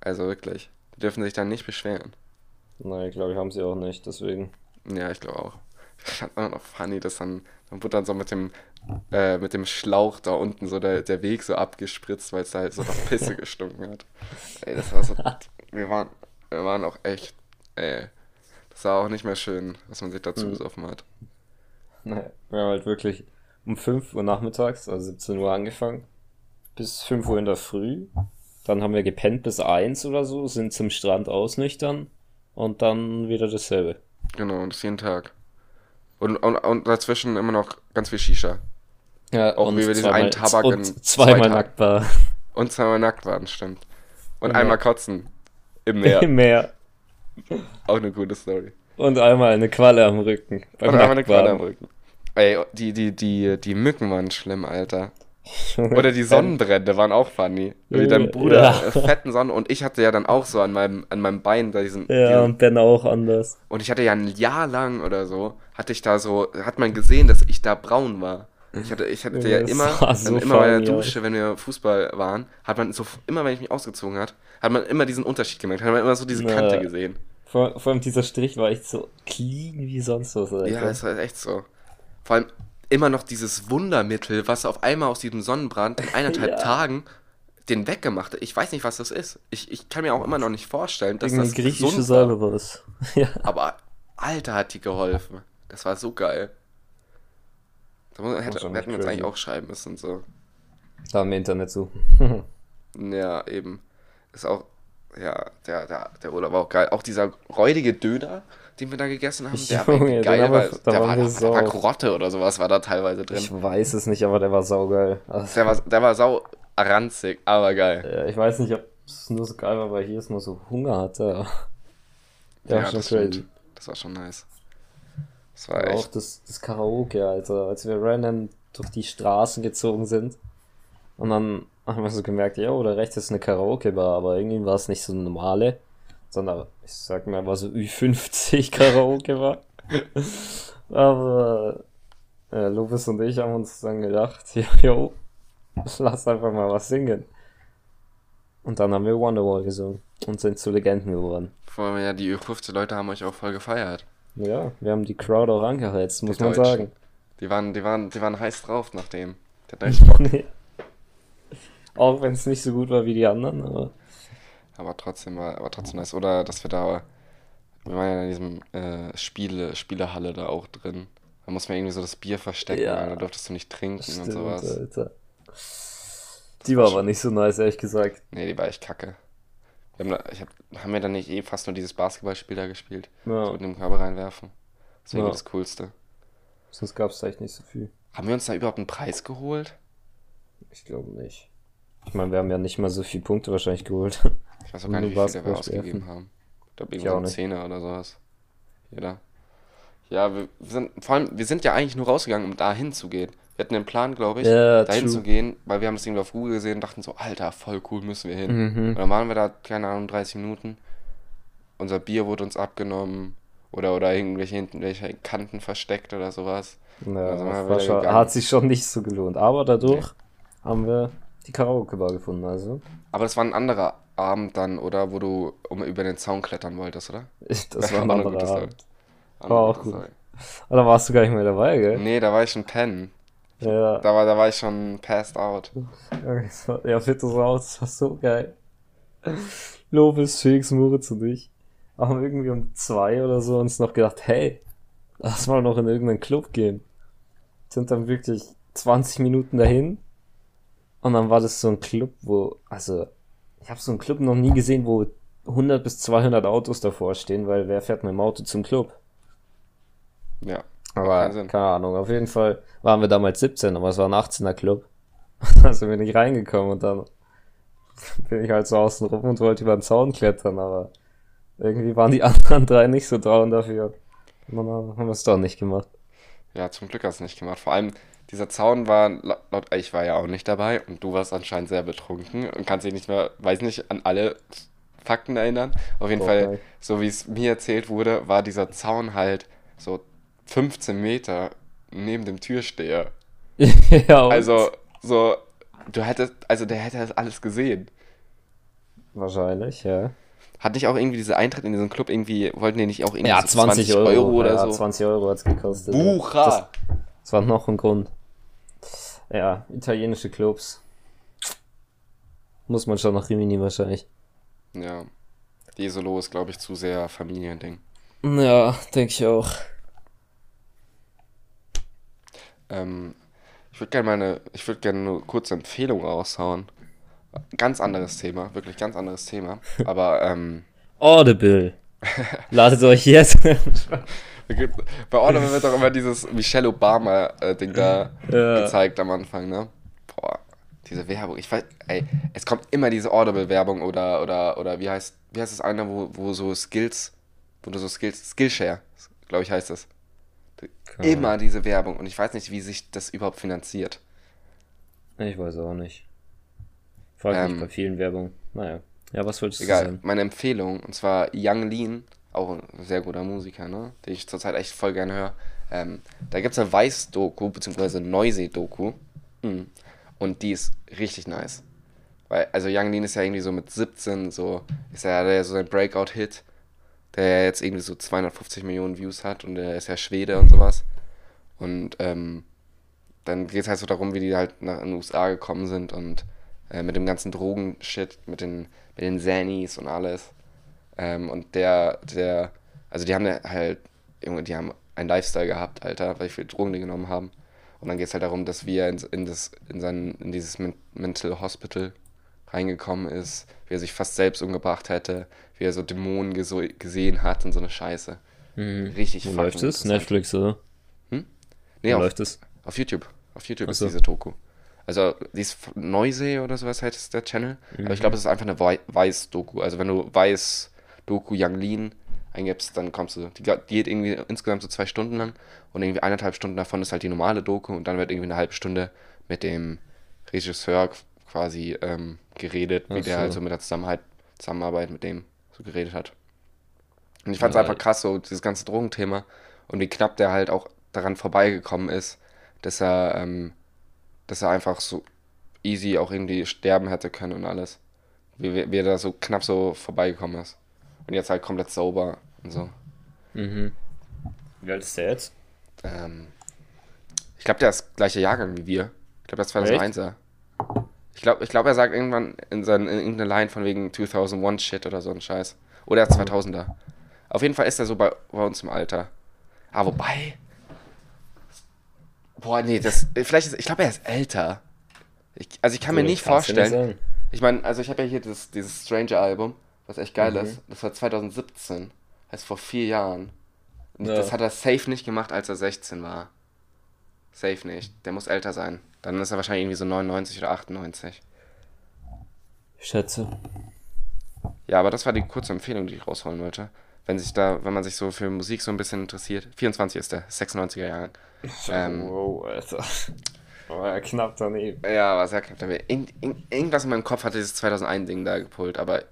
Also wirklich. Die dürfen sich da nicht beschweren. Nein, glaube ich, haben sie auch nicht, deswegen. Ja, ich glaube auch. Ich fand auch noch funny, dass dann, dann wurde dann so mit dem, äh, mit dem Schlauch da unten so der, der Weg so abgespritzt, weil es da halt so nach Pisse gestunken hat. Ey, das war so. Wir waren, wir waren auch echt. Ey. Das war auch nicht mehr schön, was man sich dazu Mhm. besoffen hat. Nee, wir haben halt wirklich um 5 Uhr nachmittags, also 17 Uhr angefangen, bis 5 Uhr in der Früh. Dann haben wir gepennt bis 1 oder so, sind zum Strand ausnüchtern und dann wieder dasselbe. Genau, und das jeden Tag. Und, und, und dazwischen immer noch ganz viel Shisha. Ja, Auch wie wir diesen einen Tabak und in zweimal zwei nackt war. Und zweimal nackt waren, stimmt. Und Ja. einmal kotzen. Im Meer. Im Meer. Auch eine gute Story. Und einmal eine Qualle am Rücken. Und einmal eine Qualle am. Rücken. Ey, die, die, die, die Mücken waren schlimm, Alter. Oder die Sonnenbrände waren auch funny. Wie dein Bruder Ja. äh, fetten Sonnen und ich hatte ja dann auch so an meinem, an meinem Bein da diesen, Ja, diesen und Ben auch anders. und ich hatte ja ein Jahr lang oder so, hatte ich da so, hat man gesehen, dass ich da braun war. Ich hatte, ich hatte Ja, ja immer, so immer bei der. Dusche, wenn wir Fußball waren, hat man so, immer wenn ich mich ausgezogen hat, hat man immer diesen Unterschied gemerkt, hat man immer so diese Ja. Kante gesehen. Vor, vor allem dieser Strich war echt so clean wie sonst was. Alter. Ja, ist halt echt so. Vor allem immer noch dieses Wundermittel, was auf einmal aus diesem Sonnenbrand in eineinhalb Ja. Tagen den weggemacht hat. Ich weiß nicht, was das ist. Ich, ich kann mir auch immer noch nicht vorstellen, dass Irgendeine das griechische war. Salbe war. Ja. Aber Alter, hat die geholfen. Das war so geil. Da muss- hätte, hätten wir uns eigentlich auch schreiben müssen. So. Da im Internet so. Ja, eben. Ist auch, ja, der, der, der Urlaub war auch geil. Auch dieser räudige Döner, den wir da gegessen haben, der war Junge, den geil, haben wir- weil da der war, wir da war. Karotte oder sowas war da teilweise drin. Ich weiß es nicht, aber der war saugeil. Also, Der war, der war sau ranzig, aber geil. ja, ich weiß nicht, ob es nur so geil war, weil hier es nur so Hunger hatte. Der war schon das crazy. stimmt. Das war schon nice. Das war Aber auch echt. das, das Karaoke, Alter. Als wir random durch die Straßen gezogen sind. Und dann haben wir so gemerkt, ja, da rechts ist eine Karaoke-Bar, aber irgendwie war es nicht so eine normale, sondern ich sag mal, war so Ü50 Karaoke-Bar. aber äh, Lopez und ich haben uns dann gedacht, ja, jo, lass einfach mal was singen. Und dann haben wir Wonderwall gesungen und sind zu Legenden geworden. Vor allem ja, die Ü15 Leute haben euch auch voll gefeiert. Ja, wir haben die Crowd auch angeheizt, muss Die man Deutschen. sagen. Die waren, die waren, die waren heiß drauf nach dem. Echt Bock. Auch wenn es nicht so gut war wie die anderen, aber Aber trotzdem war, aber trotzdem nice. Oder dass wir da, wir waren ja in diesem äh, Spiele, Spielehalle da auch drin. Da muss man irgendwie so das Bier verstecken, Ja. weil da durftest du nicht trinken und stimmt, sowas. Alter. Die war aber nicht so nice, ehrlich gesagt. Nee, die war echt kacke. Wir haben, da, ich hab, haben wir dann nicht eh fast nur dieses Basketballspiel da gespielt? Ja. So mit dem Körper reinwerfen. Das war Ja. das Coolste. Sonst gab es echt nicht so viel. Haben wir uns da überhaupt einen Preis geholt? Ich glaube nicht. Ich meine, wir haben ja nicht mal so viele Punkte wahrscheinlich geholt. Ich weiß auch gar nicht, wie viel wir ausgegeben werfen. haben. Ich glaube, irgendwie so ein. Zehner oder sowas. Jeder. Ja, wir wir sind, vor allem, wir sind ja eigentlich nur rausgegangen, um da hinzugehen. Wir hatten den Plan, glaube ich, Ja, dahin true. zu gehen, weil wir haben das irgendwie auf Google gesehen und dachten so, Alter, voll cool, müssen wir hin. Mhm. Und dann waren wir da, keine Ahnung, 30 Minuten. Unser Bier wurde uns abgenommen. Oder, oder irgendwelche hinten welche Kanten versteckt oder sowas. Ja, Also hat sich schon nicht so gelohnt. Aber dadurch haben wir die Karaoke-Bar gefunden, also. Aber das war ein anderer Abend dann, oder? Wo du um, über den Zaun klettern wolltest, oder? Das war ein anderer. Abend. Andere War auch gut. Aber da warst du gar nicht mehr dabei, gell? Nee, da war ich schon pennen. Ja. Da war, da war ich schon passed out. Ja, das bitte raus, das war so geil. Lobes, Felix, Moritz und ich haben irgendwie um zwei oder so uns noch gedacht, hey, lass mal noch in irgendeinen Club gehen. Sind dann wirklich 20 Minuten dahin und dann war das so ein Club, wo, also, ich habe so einen Club noch nie gesehen, wo 100 bis 200 Autos davor stehen, weil wer fährt mit dem Auto zum Club? Ja. Aber keine Ahnung, auf jeden Fall waren wir damals 17, aber es war ein 18er Club. da sind wir nicht reingekommen und dann bin ich halt so außen rum und wollte über den Zaun klettern, aber irgendwie waren die anderen drei nicht so down dafür. Und dann haben wir es doch nicht gemacht. Ja, zum Glück hast du es nicht gemacht. Vor allem, dieser Zaun war, laut, ich war ja auch nicht dabei und du warst anscheinend sehr betrunken und kannst dich nicht mehr, weiß nicht, an alle Fakten erinnern. Auf jeden Doch, Fall, nein. so wie es mir erzählt wurde, war dieser Zaun halt so 15 Meter neben dem Türsteher. ja, und? Also, so, du hättest, also der hätte das alles gesehen. Wahrscheinlich, ja. Hatte ich auch irgendwie diese Eintritt in diesen Club irgendwie, wollten die nicht auch irgendwie Ja, so 20, Euro, oder ja, so? 20 Euro hat's gekostet. Das, Bucha! das war noch ein Grund. Ja, italienische Clubs. Muss man schon nach Rimini wahrscheinlich. Ja. Die Solo ist, glaube ich, zu sehr Familiending. Ja, denke ich auch. Ähm, ich würde gerne meine, ich würde gerne eine kurze Empfehlung raushauen. Ganz anderes Thema, wirklich ganz anderes Thema. Aber ähm, Audible. Ladet euch jetzt. bei Audible wird doch immer dieses Michelle Obama-Ding da Ja. gezeigt am Anfang, ne? Boah, diese Werbung. Ich weiß, ey, es kommt immer diese Audible-Werbung oder, oder, oder wie heißt, wie heißt das eine, wo, wo so Skills, wo du so Skills, Skillshare, glaube ich, heißt das. Immer diese Werbung und ich weiß nicht, wie sich das überhaupt finanziert. Ich weiß auch nicht. Frag mich Ähm. bei vielen Werbung. Naja. Ja, was wolltest du Egal, sagen? meine Empfehlung, und zwar Young Lean, auch ein sehr guter Musiker, ne? Den ich zurzeit echt voll gerne höre. Ähm, da gibt es eine Weiß-Doku, beziehungsweise Neusee-Doku. Mhm. Und die ist richtig nice. Weil, also Young Lean ist ja irgendwie so mit 17, so, ist ja so ein Breakout-Hit, der jetzt irgendwie so 250 Millionen Views hat und der ist ja Schwede und sowas. Und ähm, dann geht es halt so darum, wie die halt nach in den USA gekommen sind und äh, mit dem ganzen Drogenshit, mit den, mit den Zannies und alles. Ähm, und der, der, also die haben ja halt, die haben einen Lifestyle gehabt, Alter, weil viele Drogen die genommen haben. Und dann geht es halt darum, dass wir in, in, das, in, sein, in dieses Men Mental Hospital reingekommen ist, wie er sich fast selbst umgebracht hätte, wie er so Dämonen gesehen hat und so eine Scheiße. Richtig Wo läuft es? Netflix, oder? Nee, Wo auf, läuft es? auf YouTube. Auf YouTube Ach ist diese Doku. Also, die ist Neusee oder sowas heißt der Channel. Aber ich glaube, es ist einfach eine Wei- Weiß-Doku. Also, wenn du Weiß-Doku Young Lean eingibst, dann kommst du. Die, die geht irgendwie insgesamt so zwei Stunden lang. Und irgendwie eineinhalb Stunden davon ist halt die normale Doku. Und dann wird irgendwie eine halbe Stunde mit dem Regisseur quasi ähm, geredet, wie Ach der so. halt so mit der Zusammenarbeit, Zusammenarbeit mit dem so geredet hat. Und ich fand es Ja, einfach krass, so dieses ganze Drogenthema und wie knapp der halt auch daran vorbeigekommen ist, dass er, ähm, dass er einfach so easy auch irgendwie sterben hätte können und alles. Wie, wie, wie er da so knapp so vorbeigekommen ist. Und jetzt halt komplett sauber und so. Mhm. Wie alt ist der jetzt? Ähm, ich glaube, der ist gleiche Jahrgang wie wir. Ich glaube, der ist 2001er. Ich glaube, ich glaub, er sagt irgendwann in, sein, in irgendeine Line von wegen 2001 Shit oder so ein Scheiß. Oder er ist 2000er. Auf jeden Fall ist er so bei, bei uns im Alter. Ah, wobei. Boah, nee, das. Vielleicht ist. Ich glaube, er ist älter. Ich, also, ich kann mir nicht vorstellen. Ich meine, also ich habe ja hier dieses, dieses Stranger-Album, was echt geil Mhm. ist. Das war 2017. Heißt vor vier Jahren. Ja. das hat er safe nicht gemacht, als er 16 war. Safe nicht. Der muss älter sein. Dann ist er wahrscheinlich irgendwie so 99 oder 98. Ich schätze. Ja, aber das war die kurze Empfehlung, die ich rausholen wollte. Wenn sich da, wenn man sich so für Musik so ein bisschen interessiert. 24 ist der, 96er Jahrgang. Ähm, wow, Alter. Oh, ja, knapp daneben. Ja, war sehr knapp. dabei. Irgend, irgend, irgendwas in meinem Kopf hatte dieses 2001-Ding da gepult, aber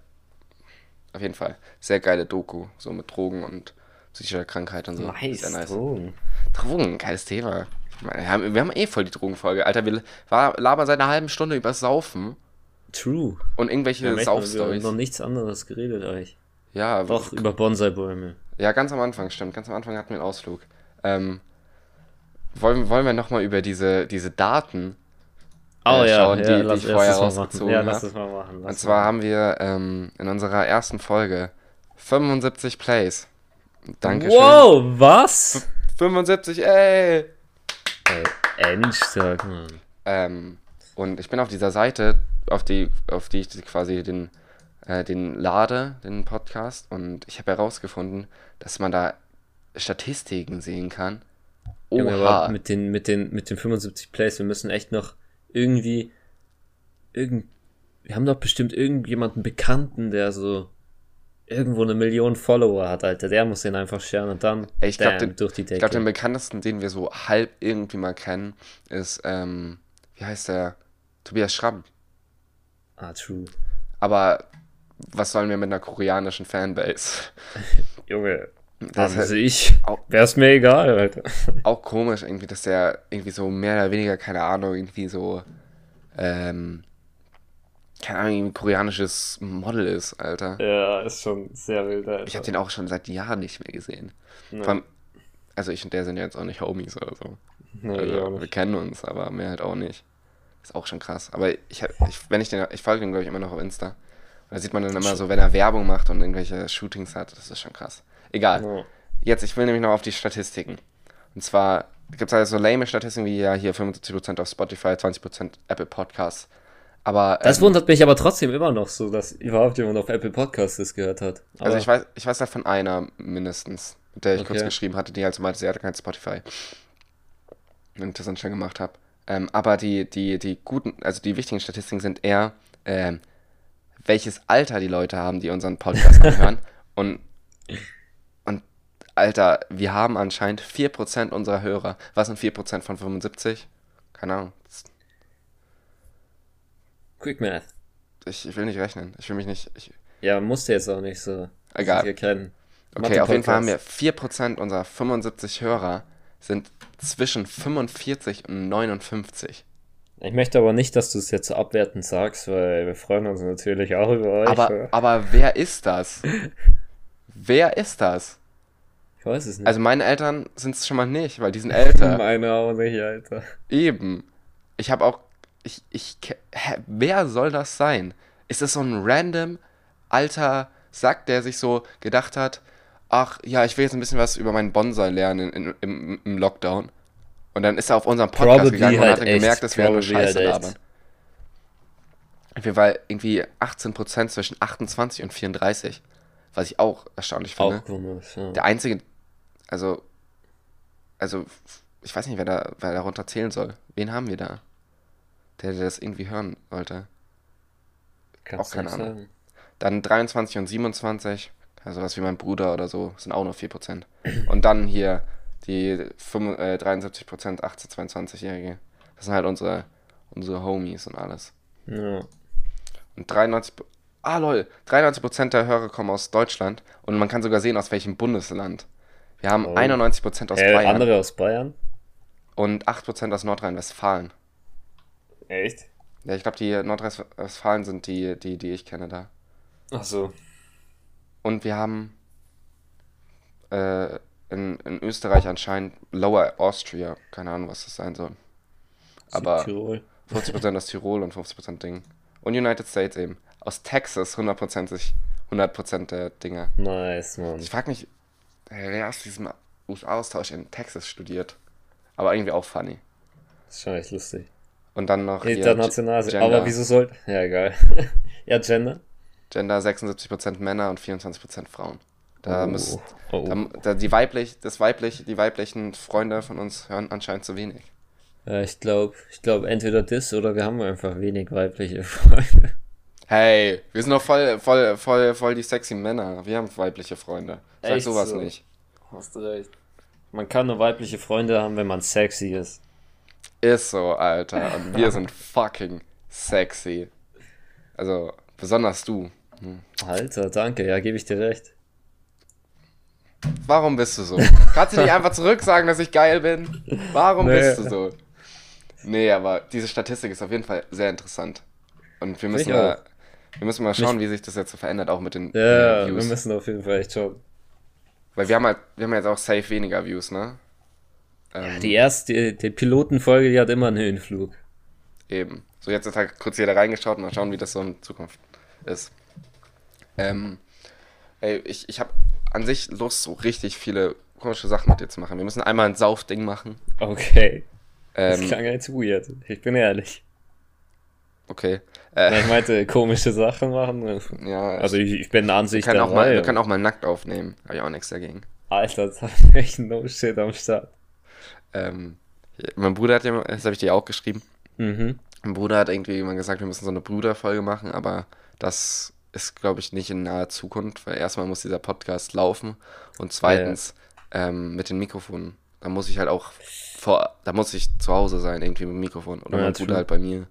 auf jeden Fall. Sehr geile Doku, so mit Drogen und psychischer Krankheit und so. Nice, nice. Drogen. Drogen, geiles Thema. Wir haben, wir haben eh voll die Drogenfolge. Alter, wir war, labern seit einer halben Stunde über Saufen True. und Wir irgendwelche haben echt noch über Saufstories. noch nichts anderes geredet eigentlich. Ja, Doch, über Bonsai-Bäume. ja, ganz am Anfang, stimmt. Ganz am Anfang hatten wir einen Ausflug. Ähm, wollen, wollen wir nochmal über diese, diese Daten Oh äh, ja, schauen, ja, die, die lass, ich vorher mal rausgezogen Ja, habe? lass das mal machen. Und zwar haben wir ähm, in unserer ersten Folge 75 Plays. Dankeschön. Wow, was? 75, ey! Ey, Endstag, Mann. Ähm, und ich bin auf dieser Seite, auf die, auf die ich quasi den, äh, den lade, den Podcast. Und ich habe herausgefunden, dass man da Statistiken sehen kann. Oha. aber mit den, mit den, mit den 75 Plays, wir müssen echt noch irgendwie, irgend, wir haben doch bestimmt irgendjemanden Bekannten, der so irgendwo eine Million Follower hat, Alter. Der muss den einfach scheren und dann ich glaube, damn, den, durch die ich Decke. glaub, den bekanntesten, den wir so halb irgendwie mal kennen, ist, ähm, wie heißt der? Tobias Schramm. ah, true. Aber was sollen wir mit einer koreanischen Fanbase? Junge, Das Also ist ich, wär's mir egal, Alter. auch komisch irgendwie, dass der irgendwie so mehr oder weniger, keine Ahnung, irgendwie so, ähm, keine Ahnung, ein koreanisches Model ist, Alter. Ja, ist schon sehr wild, Alter. Ich habe den auch schon seit Jahren nicht mehr gesehen. Ja. Vor allem, also ich und der sind ja jetzt auch nicht Homies oder so. Nee, Also, wir kennen uns, aber mehr halt auch nicht. Ist auch schon krass. Aber ich, hab- ich wenn ich den, ich folge dem glaube ich immer noch auf Insta. Und da sieht man dann immer so, wenn er Werbung macht und irgendwelche Shootings hat, das ist schon krass. Egal. Ja. Jetzt, ich will nämlich noch auf die Statistiken. Und zwar gibt es halt so lame Statistiken wie ja hier 75% auf Spotify, 20% Apple Podcasts. Aber Das ähm, wundert mich aber trotzdem immer noch so, dass überhaupt jemand auf Apple Podcasts das gehört hat. Aber also ich weiß, ich weiß halt von einer mindestens, mit der ich kurz Okay. geschrieben hatte, die halt so meinte, sie hatte kein Spotify. Und das dann schon gemacht habe. Ähm, aber die, die, die guten, also die wichtigen Statistiken sind eher, ähm, welches Alter die Leute haben, die unseren Podcast anhören. Und, und Alter, wir haben anscheinend 4% unserer Hörer. Was sind 4% von 75? Keine Ahnung. Quick Math. Ich, ich will nicht rechnen. Ich will mich nicht. Ich, Ja, musste jetzt auch nicht so. Egal. Hier kennen. okay, auf jeden Fall haben wir 4% unserer 75 Hörer sind zwischen 45 und 59. Ich möchte aber nicht, dass du es jetzt so abwertend sagst, weil wir freuen uns natürlich auch über euch. Aber, aber wer ist das? wer ist das? ich weiß es nicht. Also meine Eltern sind es schon mal nicht, weil die sind älter. Meine auch nicht, Alter. Eben. Ich habe auch. Ich, ich. Hä, wer soll das sein? Ist das so ein random alter Sack, der sich so gedacht hat, ach ja, ich will jetzt ein bisschen was über meinen Bonsai lernen in, in, im, im Lockdown. Und dann ist er auf unseren Podcast Probably gegangen und halt hat dann echt. gemerkt, dass wir nur Probably Scheiße halt labern. Auf jeden Fall irgendwie 18% zwischen 28 und 34. Was ich auch erstaunlich finde. Auch komisch, ja. Der einzige, also, also, ich weiß nicht, wer da, wer darunter zählen soll. Wen haben wir da? Der, der das irgendwie hören wollte. Kannst auch keine Ahnung. sagen. Dann 23 und 27, also was wie mein Bruder oder so, sind auch nur 4%. Und dann hier die 5, äh, 73%, 18, 22-Jährige. Das sind halt unsere, unsere Homies und alles. Ja. Und 93, ah lol, 93% der Hörer kommen aus Deutschland und man kann sogar sehen, aus welchem Bundesland. Wir haben Oh. 91% aus Äh, Bayern. andere aus Bayern? und 8% aus Nordrhein-Westfalen. Echt? Ja, ich glaube, die Nordrhein-Westfalen sind die, die, die ich kenne da. Ach so. Und wir haben äh, in, in Österreich anscheinend Lower Austria. Keine Ahnung, was das sein soll. Aber Südtirol. 50% aus Tirol und 50% Ding. Und United States eben. Aus Texas 100%, sich- 100% der Dinger. Nice, Mann. Ich frage mich, wer aus diesem USA-Austausch in Texas studiert. Aber irgendwie auch funny. Das ist schon echt lustig. Und dann noch International. Gender. Aber wieso soll. Ja, egal. ja, Gender. Gender 76% Männer und 24% Frauen. Da Oh. müsst, Oh. da, da die weiblich, das weiblich, die weiblichen Freunde von uns hören anscheinend zu wenig. Ja, ich glaube, ich glaube entweder das oder wir haben einfach wenig weibliche Freunde. Hey, wir sind doch voll, voll, voll, voll die sexy Männer. Wir haben weibliche Freunde. Sag Echt sowas so? nicht. Hast du recht. Man kann nur weibliche Freunde haben, wenn man sexy ist. Ist so, Alter. Und wir sind fucking sexy. Also, besonders du. Alter, danke, ja, gebe ich dir recht. Warum bist du so? Kannst du nicht einfach zurück sagen, dass ich geil bin? Warum Nee. bist du so? Nee, aber diese Statistik ist auf jeden Fall sehr interessant. Und wir müssen, mal, auch. wir müssen mal schauen, wie sich das jetzt so verändert, auch mit den Ja, äh, wir Views. müssen auf jeden Fall echt schauen. Weil wir haben halt, wir haben jetzt auch safe weniger Views, ne? Ähm, Die erste, die, Pilotenfolge, die hat immer einen Höhenflug. Eben. So, jetzt hat halt kurz jeder reingeschaut und mal schauen, wie das so in Zukunft ist. Ähm, ey, ich, ich habe an sich Lust, so richtig viele komische Sachen mit dir zu machen. Wir müssen einmal ein Saufding machen. Okay. Das Ähm, klang jetzt weird. Ich bin ehrlich. okay. Ja, Äh, Ich meinte, komische Sachen machen. ja, Also ich, ich bin an wir sich können, auch mal, dabei. wir können auch mal nackt aufnehmen. Habe ich auch nichts dagegen. Alter, das hat echt no shit am Start. Ähm, mein Bruder hat ja, das habe ich dir auch geschrieben. Mhm. Mein Bruder hat irgendwie immer gesagt, wir müssen so eine Bruderfolge machen, aber das ist, glaube ich, nicht in naher Zukunft, weil erstmal muss dieser Podcast laufen und zweitens ähm, mit den Mikrofonen. Da muss ich halt auch vor, da muss ich zu Hause sein, irgendwie mit dem Mikrofon. Oder Ja, mein. Bruder halt bei mir.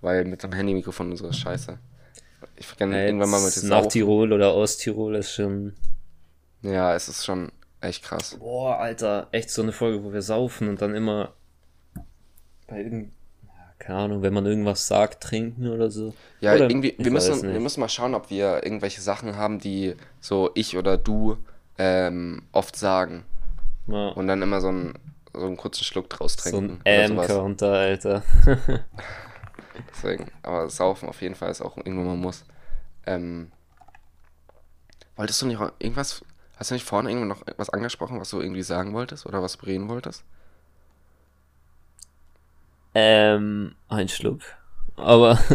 Weil mit dem Handy-Mikrofon und so ist scheiße. Ich kann Ja, irgendwann mal mit nach Tirol oder Osttirol ist schon Ja, es ist schon echt krass. Boah, Alter, echt so eine Folge, wo wir saufen und dann immer bei irgend, ja, keine Ahnung, wenn man irgendwas sagt, trinken oder so. Ja, oder, irgendwie, wir müssen, wir müssen mal schauen, ob wir irgendwelche Sachen haben, die so ich oder du ähm, oft sagen. Ja, Und dann immer so einen, so einen kurzen Schluck draus so trinken. ein oder sowas. M-Counter, Alter. Deswegen, aber saufen auf jeden Fall ist auch irgendwo man muss. Ähm, wolltest du nicht irgendwas, hast du nicht vorhin irgendwo noch etwas angesprochen, was du irgendwie sagen wolltest oder was reden wolltest? ähm, ein Schluck. Aber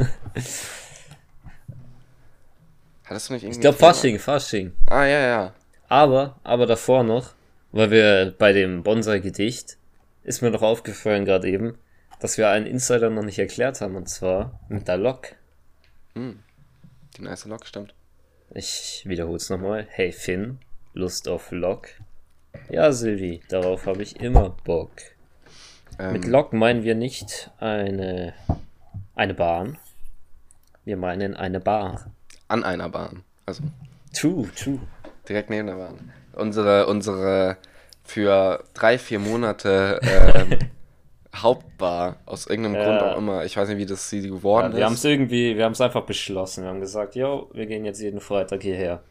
Hattest du nicht irgendwie ich glaube? Fasching, Fasching. Ah, ja, ja. Aber, aber davor noch, weil wir bei dem Bonsai-Gedicht, ist mir noch aufgefallen gerade eben, dass wir einen Insider noch nicht erklärt haben, und zwar mit der Lok. Die nice Lok, stimmt. Ich wiederhole es nochmal. Hey Finn, Lust auf Lok? Ja, Silvi, darauf habe ich immer Bock. Ähm, Mit Lok meinen wir nicht eine, eine Bahn. Wir meinen eine Bar. An einer Bahn. Also True, true. direkt neben der Bahn. Unsere, unsere für drei, vier Monate ähm, Hauptbar, aus irgendeinem Ja. Grund auch immer. Ich weiß nicht, wie das sie geworden Ja, wir haben es ist. irgendwie, wir haben es einfach beschlossen. Wir haben gesagt, yo, wir gehen jetzt jeden Freitag hierher.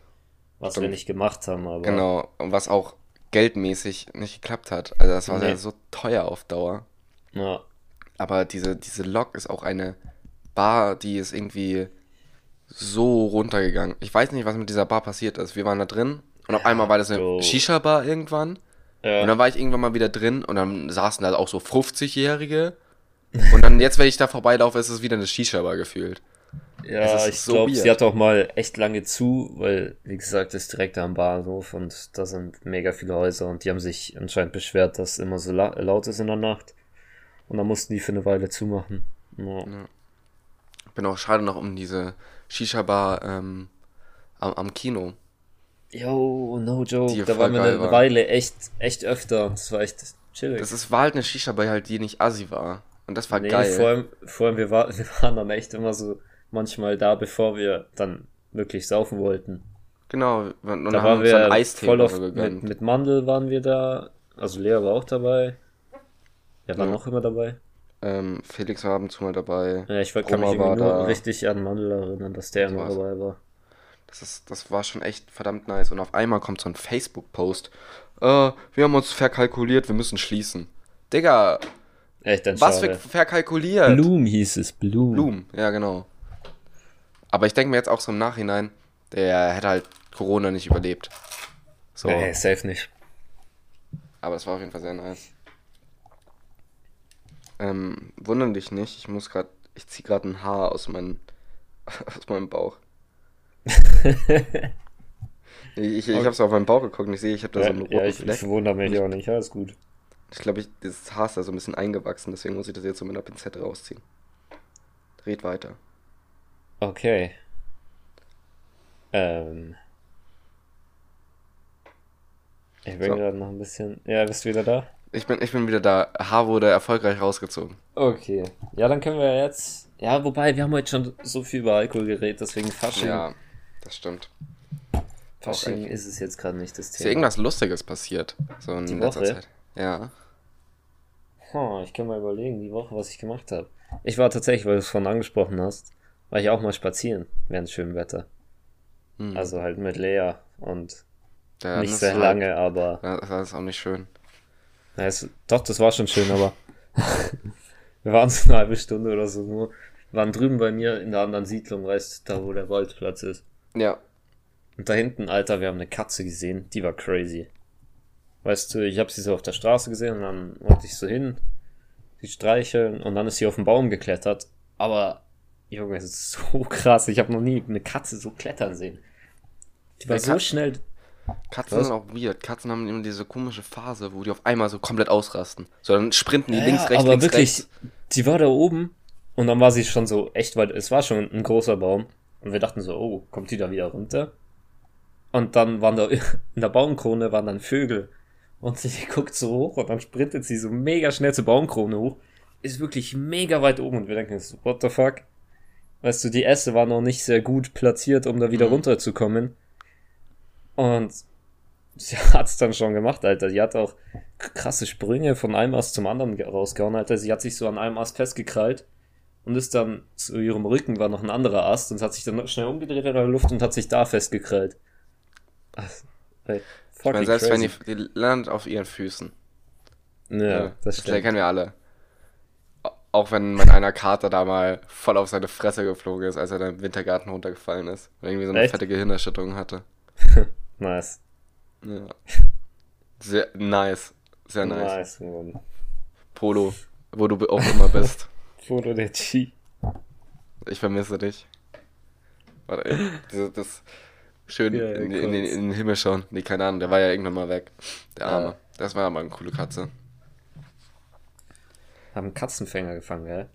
Was wir Stimmt. nicht gemacht haben, aber. Genau, und was auch geldmäßig nicht geklappt hat. Also das war Nee. ja so teuer auf Dauer. Ja, Aber diese, diese Lok ist auch eine Bar, die ist irgendwie so runtergegangen. Ich weiß nicht, was mit dieser Bar passiert ist. Wir waren da drin und auf einmal war das eine. Shisha-Bar irgendwann. ja. Und dann war ich irgendwann mal wieder drin und dann saßen da auch so 50-Jährige. Und dann jetzt, wenn ich da vorbeilaufe, ist es wieder eine Shisha-Bar gefühlt. Ja, Es ich so glaube, sie hat auch mal echt lange zu, weil, wie gesagt, ist direkt am Bahnhof und da sind mega viele Häuser und die haben sich anscheinend beschwert, dass es immer so la laut ist in der Nacht. Und dann mussten die für eine Weile zumachen. Ja. Bin auch schade noch um diese Shisha-Bar ähm, am, am Kino. Yo, no joke, Die da waren wir eine war. Weile echt, echt öfter und das war echt chillig. Das ist, war halt eine Shisha-Bar halt, die nicht assi war. Und das war nee, geil. vor allem, vor allem wir, war, wir waren dann echt immer so manchmal da, bevor wir dann wirklich saufen wollten. Genau, und dann Da waren wir dann wir Eistee voll so mit, mit Mandel waren wir da, also Lea war auch dabei. Wer war Ja. noch immer dabei? Ähm, Felix war ab und zu mal dabei. Ja, ich war- kann mich nur da. richtig an Mandel erinnern, dass der immer war's. dabei war. Das, ist, das war schon echt verdammt nice. Und auf einmal kommt so ein Facebook-Post. Äh, wir haben uns verkalkuliert, wir müssen schließen. Digga, Echt ein was für verkalkuliert? Bloom hieß es, Bloom. Bloom, ja genau. Aber ich denke mir jetzt auch so im Nachhinein, der hätte halt Corona nicht überlebt. So, Nee, safe nicht. aber es war auf jeden Fall sehr nice. Ähm, wundern dich nicht, ich muss gerade, ich ziehe gerade ein Haar aus, meinem aus meinem Bauch. ich ich habe so auf meinen Bauch geguckt und ich sehe, ich habe da so Ja, einen roten ja ich, Fleck. ich wundere mich auch nicht, alles gut. Ich glaube, ich, das Haar ist da so ein bisschen eingewachsen, deswegen muss ich das jetzt so mit einer Pinzette rausziehen. Red weiter. Okay. Ähm. Ich bin So. gerade noch ein bisschen. Ja, bist du wieder da? Ich bin, ich bin wieder da. Haar wurde erfolgreich rausgezogen. Okay. Ja, dann können wir jetzt. Ja, wobei, wir haben heute schon so viel über Alkohol geredet, deswegen Fasching. Ja, das stimmt. Fasching ist es jetzt gerade nicht das Ist dir Thema. irgendwas Lustiges passiert? So in Die letzter Woche? Zeit. Ja. Hm, ich kann mal überlegen, die Woche, was ich gemacht habe. Ich war tatsächlich, weil du es vorhin angesprochen hast, war ich auch mal spazieren während schönem Wetter. Hm. Also halt mit Lea und ja nicht sehr ist lange, aber. Halt, ja, das ist auch nicht schön. Ja, es, doch, das war schon schön, aber wir waren so eine halbe Stunde oder so nur. Wir waren drüben bei mir in der anderen Siedlung, weißt du, da wo der Waldplatz ist. Ja. Und da hinten, Alter, wir haben eine Katze gesehen, die war crazy. Weißt du, ich habe sie so auf der Straße gesehen und dann wollte ich so hin, sie streicheln und dann ist sie auf den Baum geklettert. Aber, Junge, es ist so krass, ich habe noch nie eine Katze so klettern sehen. Die war Ja, so Kat- schnell. Katzen Was? sind auch weird. Katzen haben immer diese komische Phase, wo die auf einmal so komplett ausrasten. So, dann sprinten die Ja, links, rechts, aber links, wirklich, rechts. die war da oben und dann war sie schon so echt weit. Es war schon ein großer Baum und wir dachten so, oh, kommt die da wieder runter? Und dann waren da in der Baumkrone waren dann Vögel und sie guckt so hoch und dann sprintet sie so mega schnell zur Baumkrone hoch. Ist wirklich mega weit oben und wir denken so, what the fuck? Weißt du, die Äste waren noch nicht sehr gut platziert, um da wieder Mhm. runterzukommen. Und sie hat's dann schon gemacht, Alter. Die hat auch krasse Sprünge von einem Ast zum anderen rausgehauen, Alter. Sie hat sich so an einem Ast festgekrallt und ist dann zu ihrem Rücken war noch ein anderer Ast und hat sich dann schnell umgedreht in der Luft und hat sich da festgekrallt. Ach, ey, ich meine, selbst crazy. wenn die, die landet auf ihren Füßen. Ja, ja das stimmt. Das kennen wir alle. Auch wenn mein einer Kater da mal voll auf seine Fresse geflogen ist, als er da im Wintergarten runtergefallen ist. Und irgendwie so eine Echt? fette Gehirnerschütterung hatte. nice. Ja. Sehr nice. Sehr nice. Nice. Polo, wo du auch immer bist. Polo der Chi. Ich vermisse dich. Warte, ey, das, das schön ja, in, in, in, in, den Himmel schauen. Nee, keine Ahnung, der war ja irgendwann mal weg. Der Arme. Ja. Das war aber eine coole Katze. Haben Katzenfänger gefangen, gell?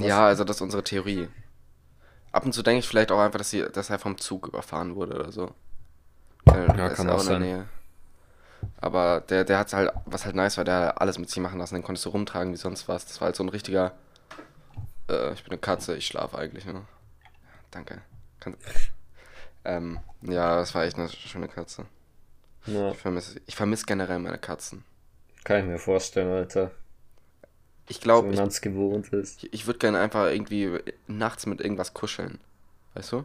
ja, also das ist unsere Theorie. Ab und zu denke ich vielleicht auch einfach, dass, sie, dass er vom Zug überfahren wurde oder so. Der, ja, kann auch sein. Nähe. Aber der, der hat halt, was halt nice war, der hat alles mit sich machen lassen. Den konntest du rumtragen wie sonst was. Das war halt so ein richtiger. Äh, ich bin eine Katze, ich schlafe eigentlich nur. danke. Kann, ähm, ja, das war echt eine schöne Katze. Ja. Ich vermisse ich vermiss generell meine Katzen. Kann ich mir vorstellen, Alter. Ich glaube, so, ich, gewohnt ist. ich, ich würde gerne einfach irgendwie nachts mit irgendwas kuscheln. Weißt du?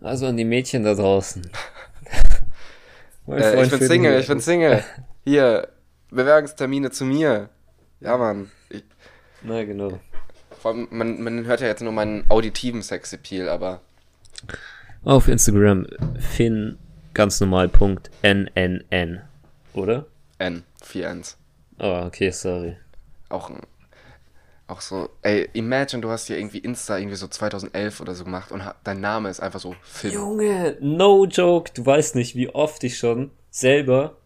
Also an die Mädchen da draußen. äh, ich bin Single, ich bin Single. Hier, Bewerbungstermine zu mir. Ja, Mann. Ich, Na, genau. Vor allem, man, man hört ja jetzt nur meinen auditiven Sexappeal, aber. Auf Instagram Finn ganz normal Punkt NNN, oder? N, 4 Ns. Oh, okay, sorry. Auch, auch so, ey, imagine, du hast hier irgendwie Insta irgendwie so 2011 oder so gemacht und dein Name ist einfach so Finn. Junge, no joke, du weißt nicht, wie oft ich schon selber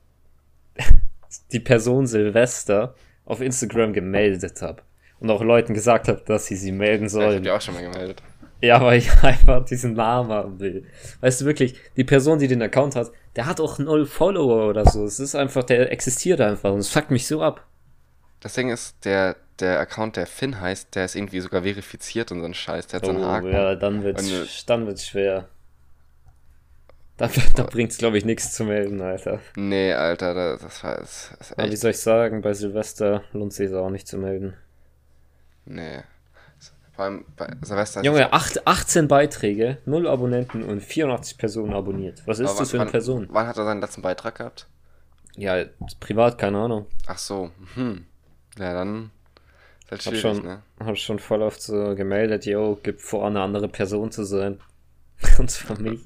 die Person Silvester auf Instagram gemeldet habe. Und auch Leuten gesagt habe, dass sie sie melden sollen. Ja, ich hab die auch schon mal gemeldet. Ja, weil ich einfach diesen Namen haben will. Weißt du wirklich, die Person, die den Account hat, der hat auch null Follower oder so. Es ist einfach, der existiert einfach und es fuckt mich so ab. Das Ding ist, der, der Account, der Finn heißt, der ist irgendwie sogar verifiziert und so ein Scheiß. Der hat oh, so einen Haken. Ja, dann wird's, und, dann wird's schwer. Da, da bringt's, glaube ich, nichts zu melden, Alter. Nee, Alter, das, das war das echt. Aber wie soll ich sagen, bei Silvester lohnt sich auch nicht zu melden. Nee. Vor allem bei Silvester. Junge, 8, 18 Beiträge, 0 Abonnenten und 84 Personen abonniert. Was ist das für eine wann, Person? Wann hat er seinen letzten Beitrag gehabt? Ja, privat, keine Ahnung. Ach so, hm. Ja, dann ist halt hab schon, ne? Hab schon voll oft so gemeldet, yo, gibt vor, eine andere Person zu sein. und zwar mich.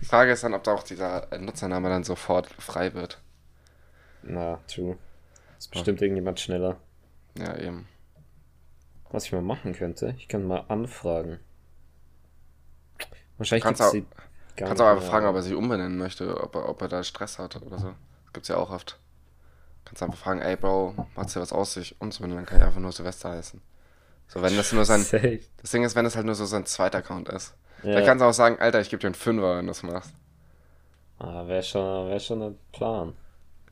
Die Frage ist dann, ob da auch dieser Nutzername dann sofort frei wird. Na, true. ist bestimmt ja. irgendjemand schneller. Ja, eben. Was ich mal machen könnte, ich kann mal anfragen. Wahrscheinlich kannst auch, kannst auch einfach fragen, ob er sich umbenennen möchte, ob er, ob er da Stress hat oder so. Das gibt's ja auch oft. Kannst einfach fragen, ey Bro, macht's dir was aus, sich umzubenennen, dann kann ich einfach nur Silvester heißen. So, wenn das nur sein. Safe. Das Ding ist, wenn das halt nur so sein zweiter Account ist. Ja. Dann kannst du auch sagen, Alter, ich gebe dir einen Fünfer, wenn du das machst. Ah, wäre schon, wär schon ein Plan.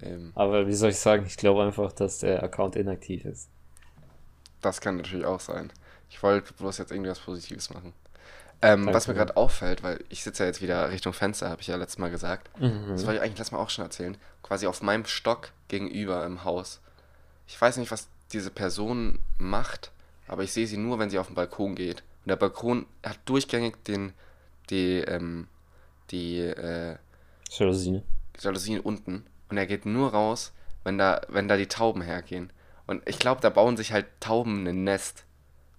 Eben. Aber wie soll ich sagen, ich glaube einfach, dass der Account inaktiv ist. Das kann natürlich auch sein. Ich wollte bloß jetzt irgendwie was Positives machen. Ähm, was mir gerade auffällt, weil ich sitze ja jetzt wieder Richtung Fenster, habe ich ja letztes Mal gesagt. Mhm. Das wollte ich eigentlich letztes Mal auch schon erzählen. Quasi auf meinem Stock gegenüber im Haus. Ich weiß nicht, was diese Person macht, aber ich sehe sie nur, wenn sie auf den Balkon geht. Und der Balkon hat durchgängig den, die, ähm, die, äh, Jalousien. Jalousien unten. Und er geht nur raus, wenn da, wenn da die Tauben hergehen. Und ich glaube, da bauen sich halt Tauben ein Nest.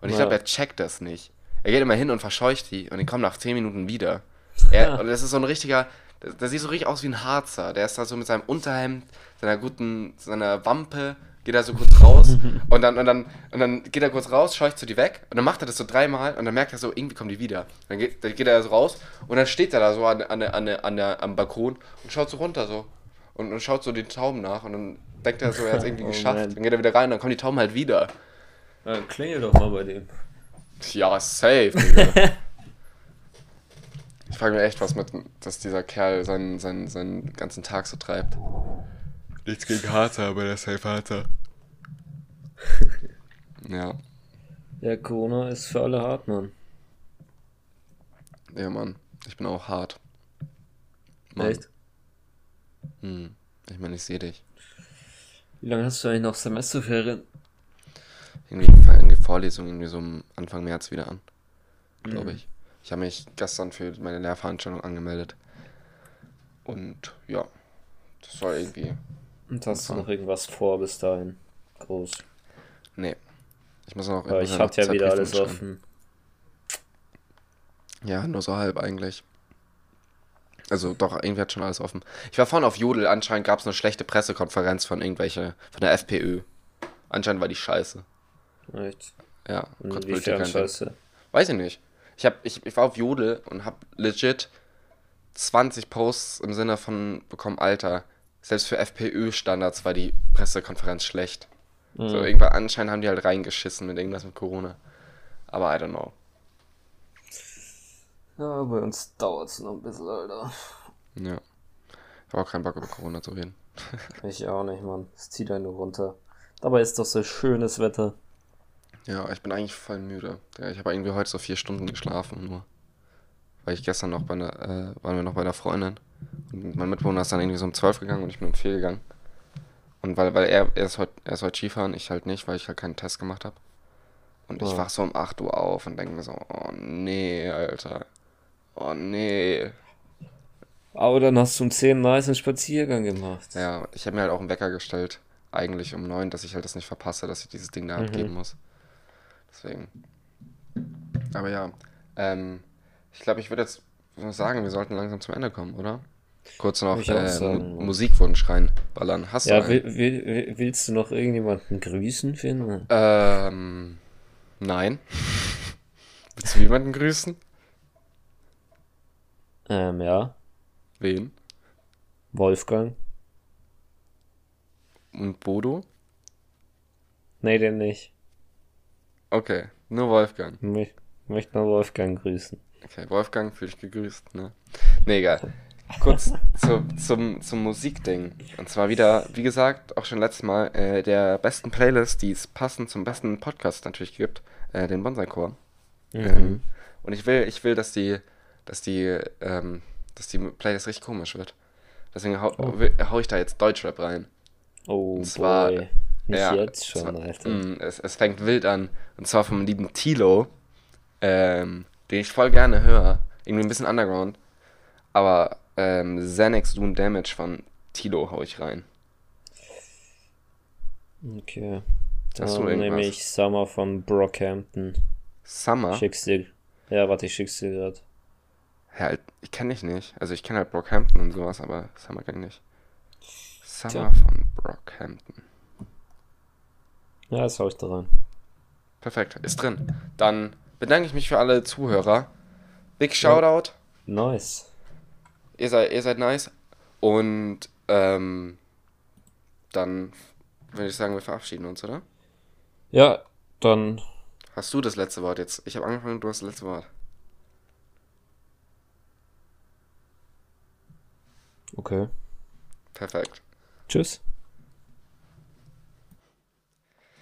Und ich glaube, er checkt das nicht. Er geht immer hin und verscheucht die und die kommen nach 10 Minuten wieder. Er, und das ist so ein richtiger, der sieht so richtig aus wie ein Harzer. Der ist da so mit seinem Unterhemd, seiner guten, seiner Wampe, geht er so kurz raus und dann, und dann, und dann geht er kurz raus, scheucht so die weg und dann macht er das so dreimal und dann merkt er so, irgendwie kommen die wieder. Dann geht, dann geht er so raus und dann steht er da so an, an, an, an der, am Balkon und schaut so runter so und, und schaut so den Tauben nach und dann denkt er so, er hat es irgendwie oh, geschafft. Man. Dann geht er wieder rein, dann kommen die Tauben halt wieder. Ja, klingel doch mal bei dem. Ja, safe, Ich frage mich echt, was mit, dass dieser Kerl seinen, seinen, seinen ganzen Tag so treibt. Nichts gegen Harzer, aber der ist safe Harzer. ja. Ja, Corona ist für alle hart, Mann. Ja, Mann. Ich bin auch hart. Mann. Echt? Hm. Ich meine, ich sehe dich. Wie lange hast du eigentlich noch Semesterferien? Irgendwie fangen die Vorlesungen irgendwie so am Anfang März wieder an. Glaube Mhm. ich. Ich habe mich gestern für meine Lehrveranstaltung angemeldet. Und ja, das soll irgendwie. Und hast du Anfang. noch irgendwas vor bis dahin? Groß. Nee. Ich muss noch. Aber ich noch hatte ja wieder alles offen. Ja, nur so halb eigentlich. Also doch, irgendwie hat schon alles offen. Ich war vorhin auf Jodel, anscheinend gab es eine schlechte Pressekonferenz von irgendwelche, von der FPÖ. Anscheinend war die scheiße. Echt? Ja, kurz Inwiefern scheiße? Weiß ich nicht. Ich, hab, ich, ich war auf Jodel und hab legit 20 Posts im Sinne von bekommen, Alter, selbst für FPÖ-Standards war die Pressekonferenz schlecht. So, Mhm. irgendwann anscheinend haben die halt reingeschissen mit irgendwas mit Corona. Aber I don't know. Ja, bei uns dauert es noch ein bisschen, Alter. Ja. Ich habe auch keinen Bock über Corona zu reden. Ich auch nicht, Mann. Es zieht einen nur runter. Dabei ist doch so schönes Wetter. Ja, ich bin eigentlich voll müde. Ich habe irgendwie heute so vier Stunden geschlafen nur. Weil ich gestern noch bei einer, äh, waren wir noch bei einer Freundin. Und mein Mitbewohner ist dann irgendwie so um 12 gegangen und ich bin um 4 gegangen. Und weil, weil er, er ist heute, er ist heute Skifahren, ich halt nicht, weil ich halt keinen Test gemacht habe. Und ich wach so um 8 Uhr auf und denke mir so, oh nee, Alter. Oh nee. Aber dann hast du um 10 nice einen Spaziergang gemacht. Ja, ich habe mir halt auch einen Wecker gestellt, eigentlich um 9, dass ich halt das nicht verpasse, dass ich dieses Ding da Mhm. abgeben muss. Deswegen. Aber ja, ähm, ich glaube, ich würde jetzt sagen, wir sollten langsam zum Ende kommen, oder? Kurz noch äh. Musikwunsch reinballern. Hast du Ja, will, will, will, willst du noch irgendjemanden grüßen, Finn? Ähm, nein. Willst du jemanden grüßen? Ähm, ja. Wen? Wolfgang? Und Bodo? Nee, den nicht. Okay, nur Wolfgang. Ich mö- möchte nur Wolfgang grüßen. Okay, Wolfgang, fühl dich gegrüßt, ne? Nee, egal. Kurz zu, zum, zum Musikding. Und zwar wieder, wie gesagt, auch schon letztes Mal, äh, der besten Playlist, die es passend zum besten Podcast natürlich gibt, äh, den Bonsai-Chor. Ähm, und ich will, ich will, dass die, dass die, ähm, dass die Playlist richtig komisch wird. Deswegen hau, Oh. hau ich da jetzt Deutschrap rein. Oh, Und zwar- boy. Nicht ja, jetzt schon, zwar- Alter. Mm, es, es fängt wild an. Und zwar vom lieben Tilo, ähm, den ich voll gerne höre. Irgendwie ein bisschen underground. Aber ähm, Xanax Doom Damage von Tilo hau ich rein. Okay. Hast du Dann nehme irgendwas? ich Summer von Brockhampton. Summer? Schick's dir. Ja, warte, ich schick's dir grad. Ja, halt, ich kenne dich nicht. Also ich kenne halt Brockhampton und sowas, aber Summer kenne ich nicht. Summer Tja. von Brockhampton. Ja, das hau ich da rein. Perfekt, ist drin. Dann bedanke ich mich für alle Zuhörer. Big Shoutout. Nice. Ihr seid, ihr seid nice. Und ähm, dann würde ich sagen, wir verabschieden uns, oder? Ja, dann. Hast du das letzte Wort jetzt? Ich habe angefangen, du hast das letzte Wort. Okay. Perfekt. Tschüss.